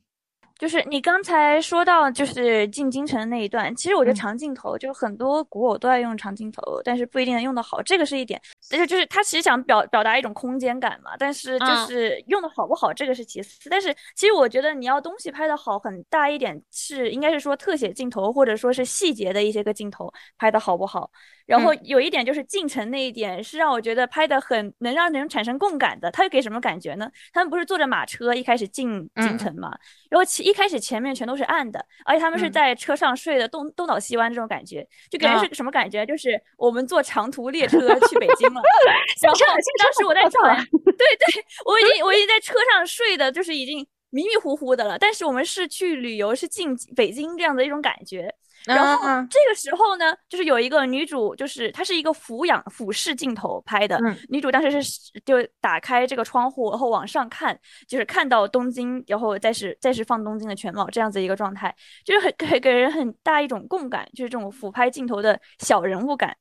Speaker 1: 就是你刚才说到，就是进京城的那一段，其实我觉得长镜头，就是很多古偶都在用长镜头，但是不一定能用得好，这个是一点。但是就是他其实想表表达一种空间感嘛，但是就是用的好不好，这个是其次。但是其实我觉得你要东西拍的好，很大一点是应该是说特写镜头或者说是细节的一些个镜头拍的好不好。然后有一点就是进城那一点是让我觉得拍的很能让人产生共感的。他又给什么感觉呢？他们不是坐着马车一开始进京城嘛，然后其一开始前面全都是暗的，而且他们是在车上睡的东东倒西歪这种感觉，就给人是个什么感觉？就是我们坐长途列车去北京了。然后当时我在船，对对，我已经 我已经在车上睡的，就是已经迷迷糊糊的了。但是我们是去旅游，是进北京这样的一种感觉。然后这个时候呢，就是有一个女主，就是她是一个俯仰俯视镜头拍的。女主当时是就打开这个窗户，然后往上看，就是看到东京，然后再是再是放东京的全貌这样子一个状态，就是很给给人很大一种共感，就是这种俯拍镜头的小人物感。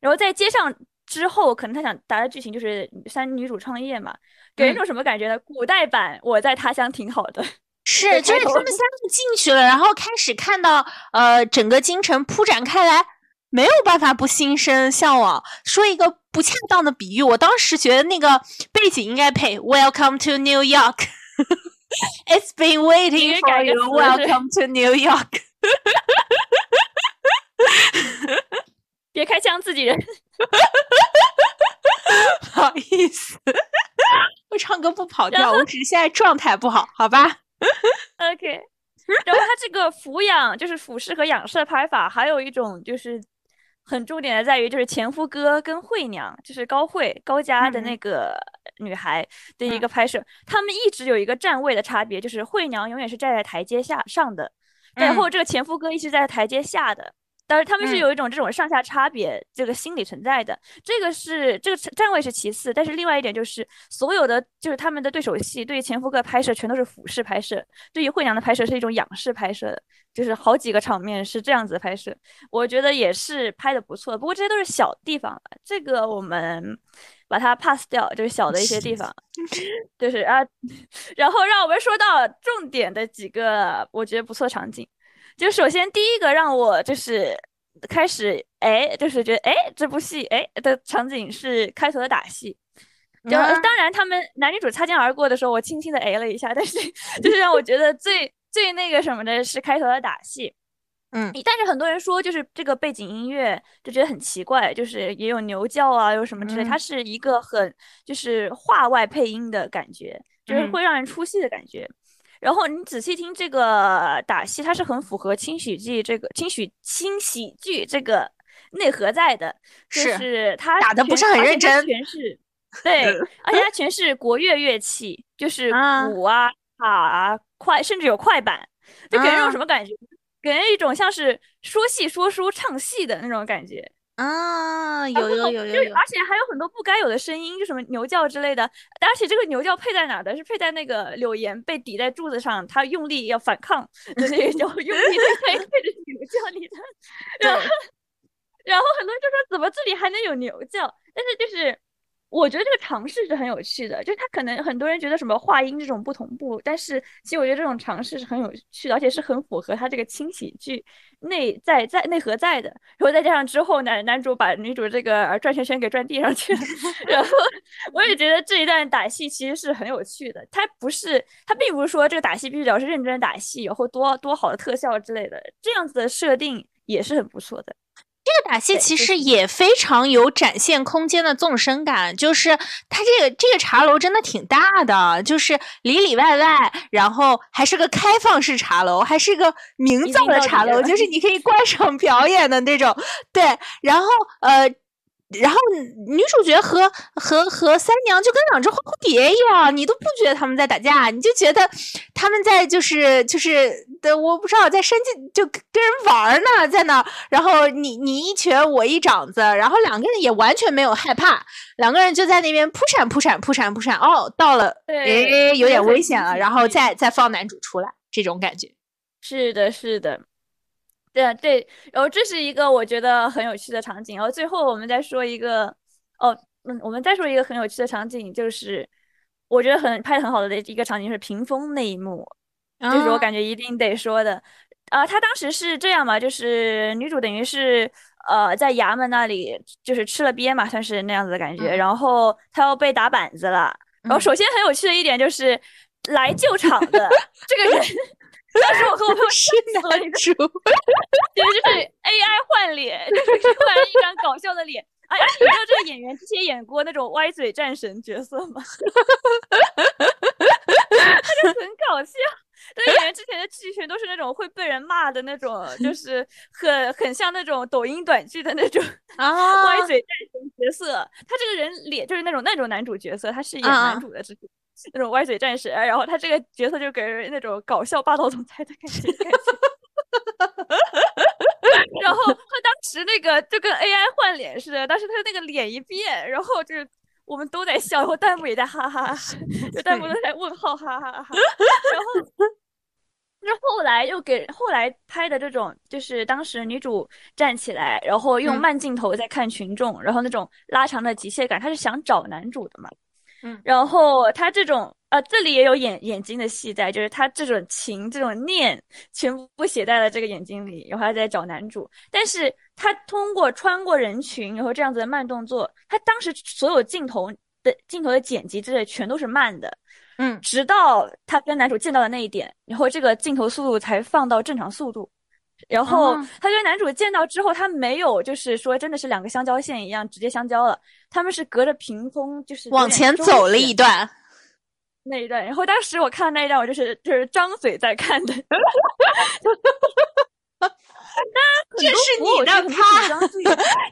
Speaker 1: 然后在街上之后，可能他想达的剧情就是三女主创业嘛，给人一种什么感觉呢？古代版我在他乡挺好的。
Speaker 2: 是，就是他们三个进去了，然后开始看到呃整个京城铺展开来，没有办法不心生向往。说一个不恰当的比喻，我当时觉得那个背景应该配 “Welcome to New York”。It's been waiting for you. Welcome to New York。
Speaker 1: 别开枪，自己人。
Speaker 2: 不好意思，我唱歌不跑调，我只是现在状态不好，好吧。
Speaker 1: OK，然后它这个俯仰就是俯视和仰视的拍法，还有一种就是很重点的在于，就是前夫哥跟惠娘，就是高慧高家的那个女孩的一个拍摄，他们一直有一个站位的差别，就是惠娘永远是站在台阶下上的，然后这个前夫哥一直在台阶下的。但是他们是有一种这种上下差别，这个心理存在的。这个是这个站位是其次，但是另外一点就是所有的就是他们的对手戏，对于前夫哥拍摄全都是俯视拍摄，对于惠娘的拍摄是一种仰视拍摄，就是好几个场面是这样子拍摄，我觉得也是拍的不错。不过这些都是小地方，这个我们把它 pass 掉，就是小的一些地方，就是啊，然后让我们说到重点的几个我觉得不错场景。就首先第一个让我就是开始哎，就是觉得哎，这部戏哎的场景是开头的打戏。就当然他们男女主擦肩而过的时候，我轻轻的哎了一下，但是就是让我觉得最最那个什么的是开头的打戏。
Speaker 2: 嗯，
Speaker 1: 但是很多人说就是这个背景音乐就觉得很奇怪，就是也有牛叫啊，有什么之类，它是一个很就是话外配音的感觉，就是会让人出戏的感觉。然后你仔细听这个打戏，它是很符合轻喜剧这个轻喜轻喜剧这个内核在的，就是它
Speaker 2: 打的不是很认真，
Speaker 1: 全是对，而且它全是国乐乐器，就是鼓啊、卡啊、快，甚至有快板，就给人一种什么感觉？给人一种像是说戏说书唱戏的那种感觉。
Speaker 2: 啊，有有有有，
Speaker 1: 有而且还有很多不该有的声音，就什么牛叫之类的。而且这个牛叫配在哪的？是配在那个柳岩被抵在柱子上，他用力要反抗 的那种用力在配着牛叫你的。然后，然后很多人就说，怎么这里还能有牛叫？但是就是。我觉得这个尝试是很有趣的，就是他可能很多人觉得什么话音这种不同步，但是其实我觉得这种尝试是很有趣的，而且是很符合他这个轻喜剧内在在内核在的。然后再加上之后男男主把女主这个转圈圈给转地上去了，然后我也觉得这一段打戏其实是很有趣的。他不是他并不是说这个打戏必须要是认真打戏，然后多多好的特效之类的，这样子的设定也是很不错的。
Speaker 2: 这个打戏其实也非常有展现空间的纵深感，就是它这个这个茶楼真的挺大的，就是里里外外，然后还是个开放式茶楼，还是个明造的茶楼，就是你可以观赏表演的那种。对，然后呃。然后女主角和和和三娘就跟两只花蝴蝶一样，你都不觉得他们在打架，你就觉得他们在就是就是的，我不知道在生气就跟人玩呢，在那。然后你你一拳我一掌子，然后两个人也完全没有害怕，两个人就在那边扑闪扑闪扑闪扑闪。哦，到了，哎，有点危险了，然后再再放男主出来，这种感觉。
Speaker 1: 是的，是的。对对，然后这是一个我觉得很有趣的场景。然后最后我们再说一个，哦，嗯，我们再说一个很有趣的场景，就是我觉得很拍的很好的一个场景是屏风那一幕，就是我感觉一定得说的。啊，他当时是这样嘛，就是女主等于是呃在衙门那里就是吃了瘪嘛，算是那样子的感觉。然后他要被打板子了。然后首先很有趣的一点就是来救场的 这个人。当时我和我朋友
Speaker 2: 是男主，
Speaker 1: 简直就是 AI 换脸，就是换了一张搞笑的脸。哎，你知道这个演员之前演过那种歪嘴战神角色吗？他就很搞笑。这个演员之前的剧全都是那种会被人骂的那种，就是很很像那种抖音短剧的那种
Speaker 2: 啊
Speaker 1: 歪嘴战神角色。他这个人脸就是那种那种男主角色，他是演
Speaker 2: 啊
Speaker 1: 男主的之前。那种歪嘴战士，然后他这个角色就给人那种搞笑霸道总裁的感觉。感觉然后他当时那个就跟 AI 换脸似的，当时他那个脸一变，然后就是我们都在笑，然后弹幕也在哈哈哈，就弹幕都在问号哈哈哈。然后，那后来又给后来拍的这种，就是当时女主站起来，然后用
Speaker 2: 嗯
Speaker 1: 慢镜头在看群众，然后那种拉长的机械感，他是想找男主的嘛。
Speaker 2: 嗯
Speaker 1: 然后他这种呃，这里也有眼眼睛的戏在，就是他这种情、这种念全部写在了这个眼睛里，然后他在找男主。但是他通过穿过人群，然后这样子的慢动作，他当时所有镜头的镜头的剪辑之类全都是慢的，
Speaker 2: 嗯
Speaker 1: 直到他跟男主见到的那一点，然后这个镜头速度才放到正常速度。然后
Speaker 2: 哦
Speaker 1: 他跟男主见到之后，他没有就是说真的是两个相交线一样直接相交了，他们是隔着屏风就是
Speaker 2: 往前走了一段，
Speaker 1: 那一段。然后当时我看那一段，我就是就是张嘴在看的。
Speaker 2: 这是你的
Speaker 1: 很
Speaker 2: 趴，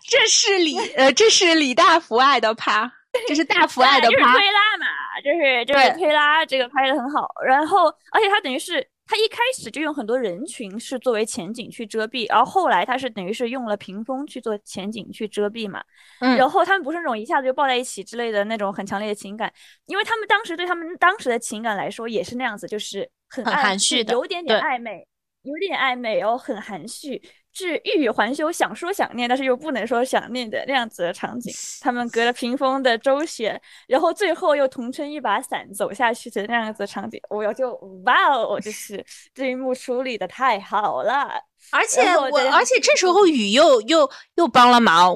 Speaker 2: 这是李呃，这是李大福爱的趴，这是大福爱的趴
Speaker 1: 就是推，拉嘛，就是就是推拉，这个拍的很好。然后，而且他等于是他一开始就用很多人群是作为前景去遮蔽，然后后来他是等于是用了屏风去做前景去遮蔽嘛。
Speaker 2: 嗯
Speaker 1: 然后他们不是那种一下子就抱在一起之类的那种很强烈的情感，因为他们当时对他们当时的情感来说也是那样子，就是很
Speaker 2: 很含蓄的
Speaker 1: 有点点暧昧，有点暧昧，然后很含蓄。是欲语还休，想说想念，但是又不能说想念的那样子的场景。他们隔着屏风的周旋，然后最后又同撑一把伞走下去的那样子的场景，我就哇哦，就是这一幕处理的太好了。
Speaker 2: 而且我，而且这时候雨又又又帮了忙。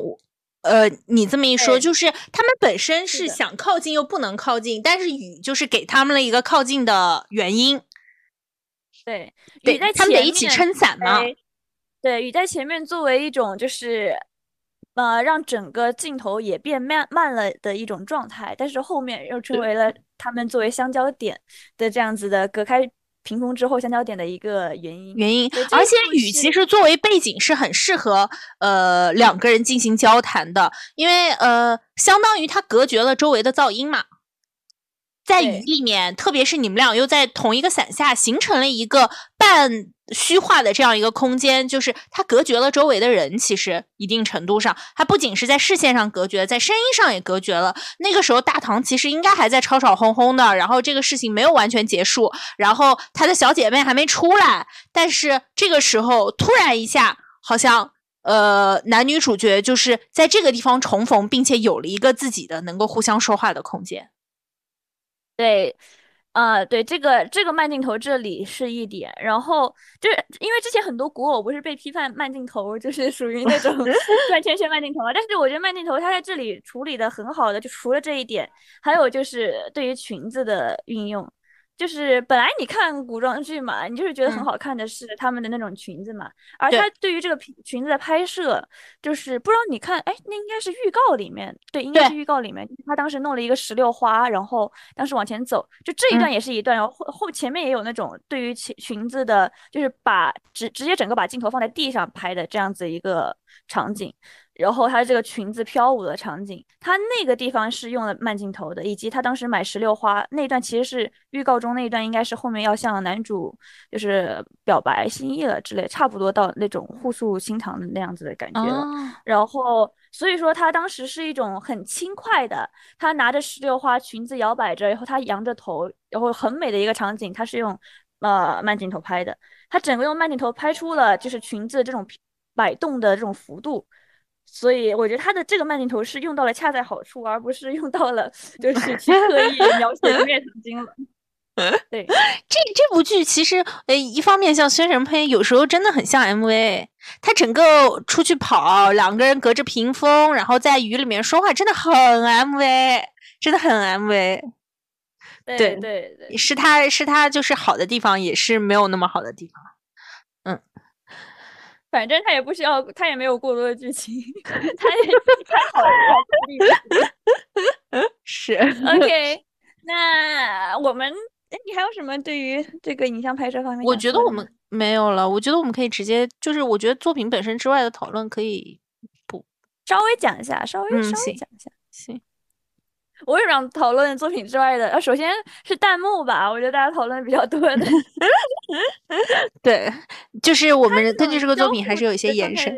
Speaker 2: 呃，你这么一说，就是他们本身是想靠近又不能靠近，但是雨就是给他们了一个靠近的原因，
Speaker 1: 对，
Speaker 2: 对
Speaker 1: 雨在
Speaker 2: 他们得一起撑伞嘛。
Speaker 1: 哎对，雨在前面作为一种就是，呃，让整个镜头也变慢慢了的一种状态，但是后面又成为了他们作为相交点的这样子的隔开屏风之后相交点的一个原因。
Speaker 2: 原因而且雨其实作为背景是很适合呃两个人进行交谈的，因为呃相当于它隔绝了周围的噪音嘛。在雨里面，特别是你们俩又在同一个伞下，形成了一个半虚化的这样一个空间，就是它隔绝了周围的人。其实一定程度上，它不仅是在视线上隔绝，在声音上也隔绝了。那个时候，大唐其实应该还在吵吵哄哄的，然后这个事情没有完全结束，然后他的小姐妹还没出来，但是这个时候突然一下，好像呃男女主角就是在这个地方重逢，并且有了一个自己的能够互相说话的空间。
Speaker 1: 对，呃、对，这个这个慢镜头这里是一点，然后就是因为之前很多古偶不是被批判慢镜头，就是属于那种转圈圈慢镜头嘛，但是我觉得慢镜头它在这里处理的很好的，就除了这一点，还有就是对于裙子的运用。就是本来你看古装剧嘛，你就是觉得很
Speaker 2: 嗯
Speaker 1: 好看的是他们的那种裙子嘛，而他对于这个裙裙子的拍摄，就是不知道你看，哎，那应该是预告里面，对，应该是预告里面，他当时弄了一个石榴花，然后当时往前走，就这一段
Speaker 2: 嗯
Speaker 1: 也是一段，然后后后前面也有那种对于裙裙子的，就是把直直接整个把镜头放在地上拍的这样子一个场景。然后她这个裙子飘舞的场景，她那个地方是用了慢镜头的，以及她当时买石榴花那一段，其实是预告中那一段，应该是后面要向男主就是表白心意了之类，差不多到那种互诉心肠的那样子的感觉了。
Speaker 2: 哦，
Speaker 1: 然后，所以说她当时是一种很轻快的，她拿着石榴花，裙子摇摆着，然后她扬着头，然后很美的一个场景，她是用呃慢镜头拍的，她整个用慢镜头拍出了就是裙子这种摆动的这种幅度。所以我觉得他的这个慢镜头是用到了恰在好处，而不是用到了就是去刻意描写虐唐经了。对，
Speaker 2: 这这部剧其实，呃，一方面像宣传片，有时候真的很像 MV。他整个出去跑，两个人隔着屏风，然后在雨里面说话，真的很 MV，真的很 MV。
Speaker 1: 对对对，
Speaker 2: 是他是他就是好的地方，也是没有那么好的地方。嗯，
Speaker 1: 反正他也不需要，他也没有过多的剧情，他也太好了。
Speaker 2: 是
Speaker 1: OK，那我们，哎，你还有什么对于这个影像拍摄方面？
Speaker 2: 我觉得我们没有了。我觉得我们可以直接，就是我觉得作品本身之外的讨论可以不
Speaker 1: 稍微讲一下，稍微稍微讲一下，
Speaker 2: 行。
Speaker 1: 我也想讨论作品之外的，呃，首先是弹幕吧，我觉得大家讨论比较多的。
Speaker 2: 对，就是 我们根据这个作品还是有一些延伸。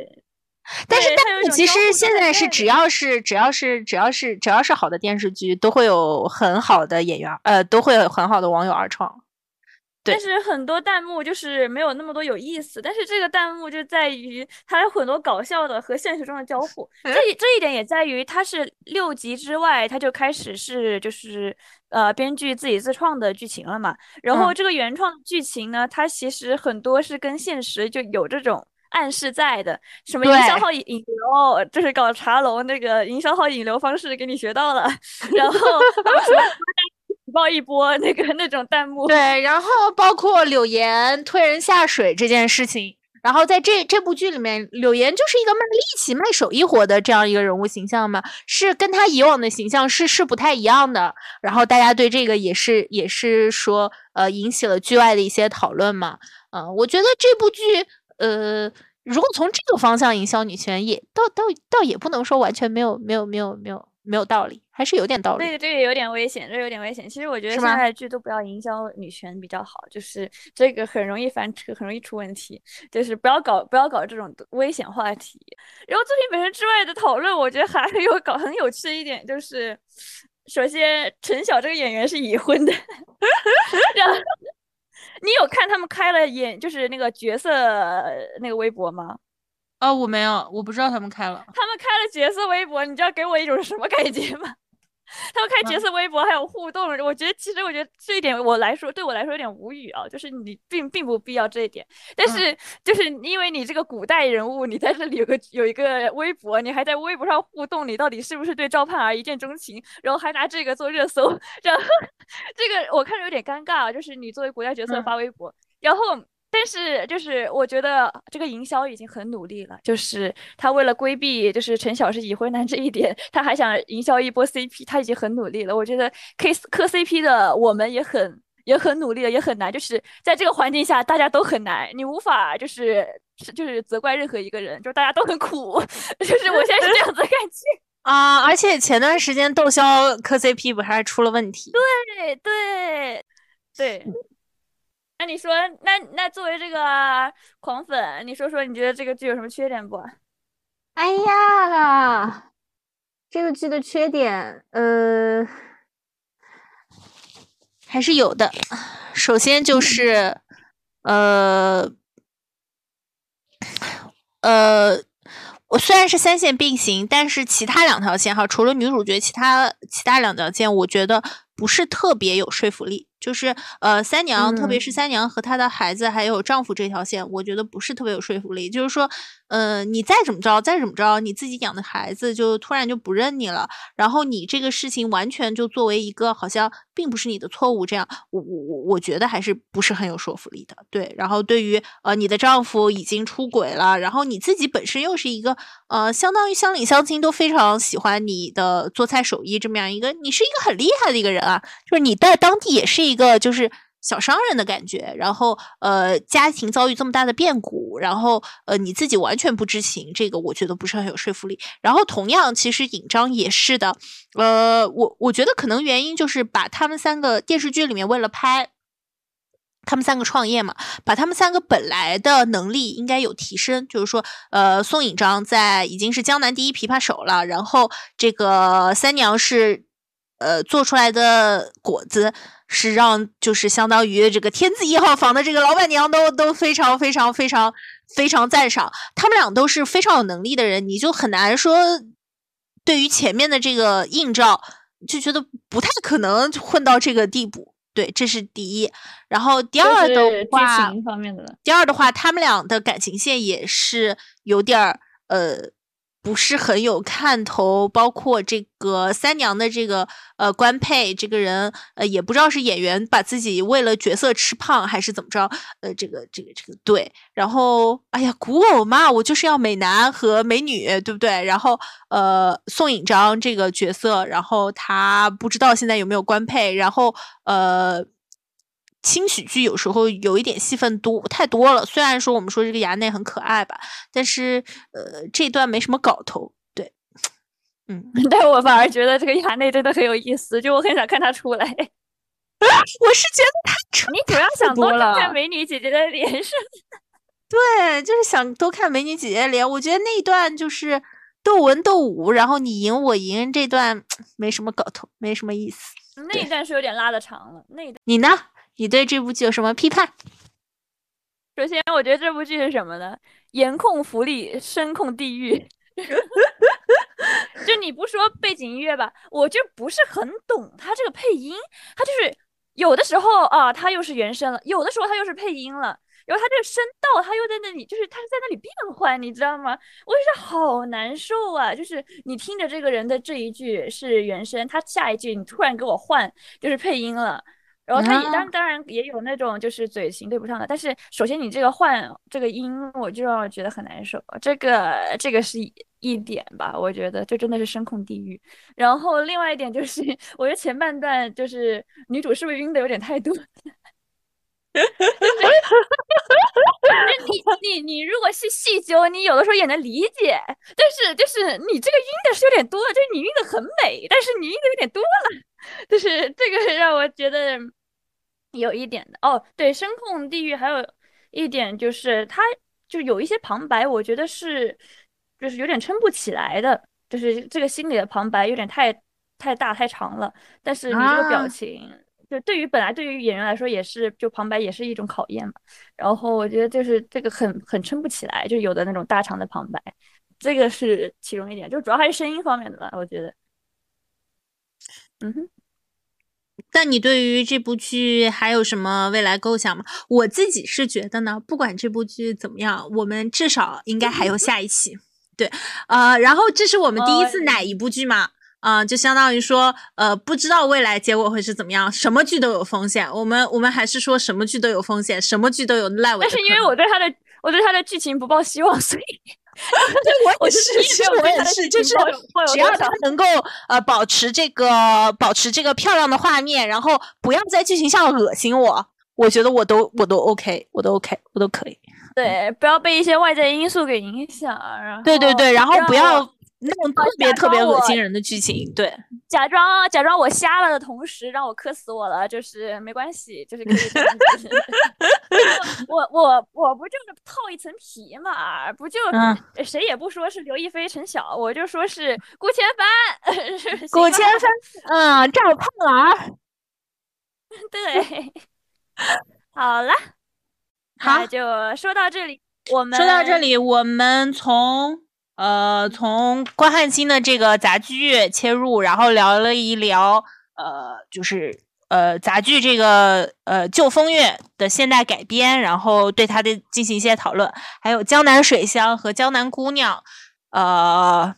Speaker 2: 但是弹幕其实现在是只要是只要是只要是只要是好的电视剧，都会有很好的演员，呃，都会有很好的网友二创。
Speaker 1: 但是很多弹幕就是没有那么多有意思，但是这个弹幕就在于它有很多搞笑的和现实中的交互，这这一点也在于它是六集之外，它就开始是就是呃编剧自己自创的剧情了嘛。然后这个原创剧情呢，它其实很多是跟现实就有这种暗示在的，什么营销号引流，就是搞茶楼那个营销号引流方式给你学到了，然后。爆一波那个那种弹幕，
Speaker 2: 对，然后包括柳岩推人下水这件事情，然后在这这部剧里面，柳岩就是一个卖力气、卖手艺活的这样一个人物形象嘛，是跟她以往的形象是是不太一样的。然后大家对这个也是也是说，呃，引起了剧外的一些讨论嘛。嗯，我觉得这部剧，呃，如果从这个方向营销女权，也倒倒倒也不能说完全没有没有没有没有。没有道理，还是有点道理。
Speaker 1: 这个这个有点危险，这有点危险。其实我觉得现在的剧都不要营销女权比较好，就是这个很容易翻车，很容易出问题。就是不要搞不要搞这种危险话题。然后作品本身之外的讨论，我觉得还有搞很有趣的一点就是，首先陈晓这个演员是已婚的，然后你有看他们开了演就是那个角色那个微博吗？
Speaker 2: 哦，我没有，我不知道他们开了。
Speaker 1: 他们开了角色微博，你知道给我一种什么感觉吗？他们开角色微博还有互动，我觉得其实我觉得这一点我来说对我来说有点无语啊，就是你并并不必要这一点，但是就是因为你这个古代人物，你在这里有个有一个微博，你还在微博上互动，你到底是不是对赵盼儿一见钟情？然后还拿这个做热搜，然后 这个我看着有点尴尬啊，就是你作为古代角色发微博，然后。但是，就是我觉得这个营销已经很努力了。就是他为了规避，就是陈晓是已婚男这一点，他还想营销一波 CP，他已经很努力了。我觉得可以磕 CP 的，我们也很也很努力了，也很难。就是在这个环境下，大家都很难，你无法就是就是责怪任何一个人，就大家都很苦。就是我现在是这样子的感觉
Speaker 2: 啊。而且前段时间窦骁磕 CP 不还出了问题？
Speaker 1: 对对对。那你说，那那作为这个狂粉，你说说你觉得这个剧有什么缺点不？
Speaker 2: 哎呀，这个剧的缺点，呃，还是有的。首先就是，呃，呃，我虽然是三线并行，但是其他两条线哈，除了女主角，其他其他两条线，我觉得不是特别有说服力。就是呃，三娘，特别是三娘和她的孩子还有丈夫这条线，我觉得不是特别有说服力。就是说，呃，你再怎么着，再怎么着，你自己养的孩子就突然就不认你了，然后你这个事情完全就作为一个好像并不是你的错误这样，我我我我觉得还是不是很有说服力的。对，然后对于呃你的丈夫已经出轨了，然后你自己本身又是一个呃相当于乡里乡亲都非常喜欢你的做菜手艺这么样一个，你是一个很厉害的一个人啊，就是你在当地也是。一个就是小商人的感觉，然后呃，家庭遭遇这么大的变故，然后呃，你自己完全不知情，这个我觉得不是很有说服力。然后同样，其实尹章也是的，呃，我我觉得可能原因就是把他们三个电视剧里面为了拍他们三个创业嘛，把他们三个本来的能力应该有提升，就是说呃，宋尹章在已经是江南第一琵琶手了，然后这个三娘是呃做出来的果子。是让就是相当于这个天字一号房的这个老板娘都都非常非常非常非常赞赏，他们俩都是非常有能力的人，你就很难说对于前面的这个映照就觉得不太可能混到这个地步。对，这是第一。然后第二的话，第二的话，他们俩的感情线也是有点儿呃不是很有看头，包括这个三娘的这个呃官配这个人，呃也不知道是演员把自己为了角色吃胖还是怎么着，呃这个这个这个对，然后哎呀古偶嘛，我就是要美男和美女，对不对？然后呃宋引章这个角色，然后他不知道现在有没有官配，然后呃。轻喜剧有时候有一点戏份多太多了，虽然说我们说这个衙内很可爱吧，但是呃这段没什么搞头。对，嗯，
Speaker 1: 但我反而觉得这个衙内真的很有意思，就我很想看他出来。
Speaker 2: 我是觉得他
Speaker 1: 你主要想多看美女姐姐的脸是？
Speaker 2: 对，就是想多看美女姐姐的脸。我觉得那一段就是斗文斗武，然后你赢我赢这段 没什么搞头，没什么意思。
Speaker 1: 那一段是有点拉的长了。那一段
Speaker 2: 你呢？你对这部剧有什么批判？
Speaker 1: 首先，我觉得这部剧是什么呢？颜控福利，声控地狱。就你不说背景音乐吧，我就不是很懂他这个配音。他就是有的时候啊，他又是原声了；有的时候他又是配音了。然后他这个声道，他又在那里，就是他是在那里变换，你知道吗？我觉得好难受啊！就是你听着这个人的这一句是原声，他下一句你突然给我换，就是配音了。然后他也当当然也有那种就是嘴型对不上的，但是首先你这个换这个音，我就让我觉得很难受。这个这个是一点吧，我觉得这真的是声控地狱。然后另外一点就是，我觉得前半段就是女主是不是晕的有点太多？就你你你如果是细究，你有的时候也能理解，但是就是你这个晕的是有点多，就是你晕的很美，但是你晕的有点多了，就是这个让我觉得。有一点的哦，对，声控地狱还有一点就是它就有一些旁白，我觉得是就是有点撑不起来的，就是这个心里的旁白有点太太大太长了。但是你这个表情，就对于本来对于演员来说也是，就旁白也是一种考验嘛。然后我觉得就是这个很很撑不起来，就有的那种大长的旁白，这个是其中一点，就主要还是声音方面的吧，我觉得。嗯哼。
Speaker 2: 那你对于这部剧还有什么未来构想吗？我自己是觉得呢，不管这部剧怎么样，我们至少应该还有下一期。对，呃，然后这是我们第一次奶一部剧嘛，啊，就相当于说，呃，不知道未来结果会是怎么样，什么剧都有风险。我们我们还是说什么剧都有风险，什么剧都有烂尾。
Speaker 1: 但是因为我对他的我对他的剧情不抱希望，所以。
Speaker 2: 我也是，其实我也是，就是只要他能够呃保持这个保持这个漂亮的画面，然后不要在剧情上恶心我，我觉得我都我都 OK，我都 OK，我都可以。
Speaker 1: 对，不要被一些外在因素给影响。然后
Speaker 2: 对对对，然后不要。那种特别特别恶心人的剧情，对，
Speaker 1: 假装假装我瞎了的同时，让我磕死我了，就是没关系，就是可以。我我我不就是套一层皮嘛，不就谁也不说是刘亦菲、陈晓，我就说是顾千帆。
Speaker 2: 顾千帆，嗯，赵盼儿。
Speaker 1: 对，好了，
Speaker 2: 好，
Speaker 1: 就说到这里。我们
Speaker 2: 说到这里，我们从。呃，从关汉卿的这个杂剧切入，然后聊了一聊，呃，就是呃杂剧这个呃旧风月的现代改编，然后对它的进行一些讨论，还有江南水乡和江南姑娘，呃，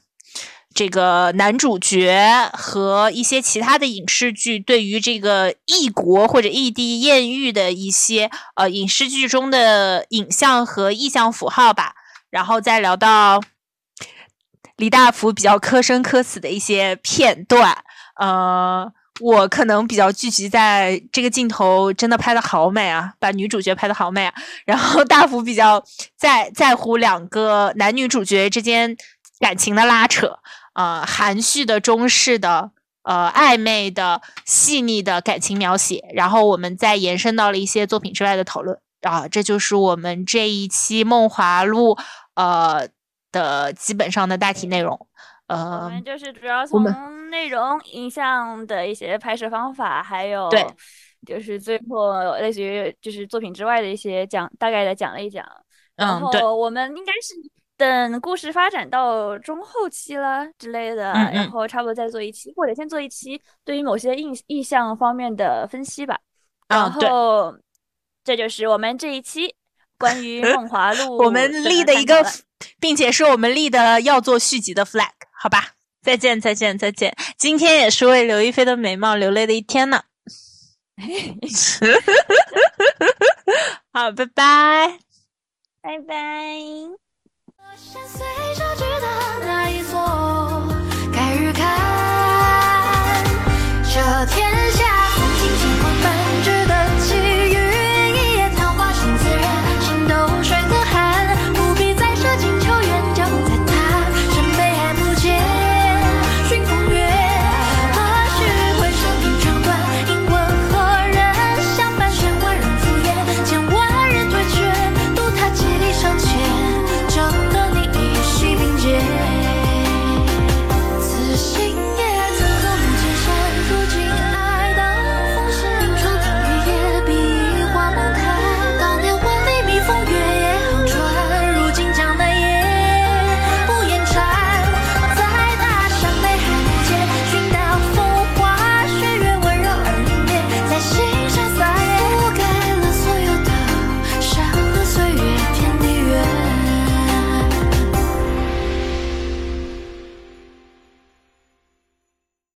Speaker 2: 这个男主角和一些其他的影视剧对于这个异国或者异地艳遇的一些呃影视剧中的影像和意象符号吧，然后再聊到。李大福比较磕生磕死的一些片段，呃，我可能比较聚集在这个镜头真的拍的好美啊，把女主角拍的好美啊。然后大福比较在在乎两个男女主角之间感情的拉扯，呃，含蓄的、中式的、呃，暧昧的、细腻的感情描写。然后我们再延伸到了一些作品之外的讨论啊，这就是我们这一期《梦华录》呃。的基本上的大体内容，呃，
Speaker 1: 我们就是主要从内容、影像的一些拍摄方法，还有
Speaker 2: 对，
Speaker 1: 就是最后类似于就是作品之外的一些讲，大概的讲了一讲。然后我们应该是等故事发展到中后期了之类的，然后差不多再做一期，或者先做一期对于某些印意象方面的分析吧。然后这就是我们这一期关于《梦华录》
Speaker 2: 我们立的一个。并且是我们立的要做续集的 flag，好吧？再见，再见，再见！今天也是为刘亦菲的美貌流泪的一天呢。好，拜拜，
Speaker 3: 拜拜。
Speaker 4: 这天。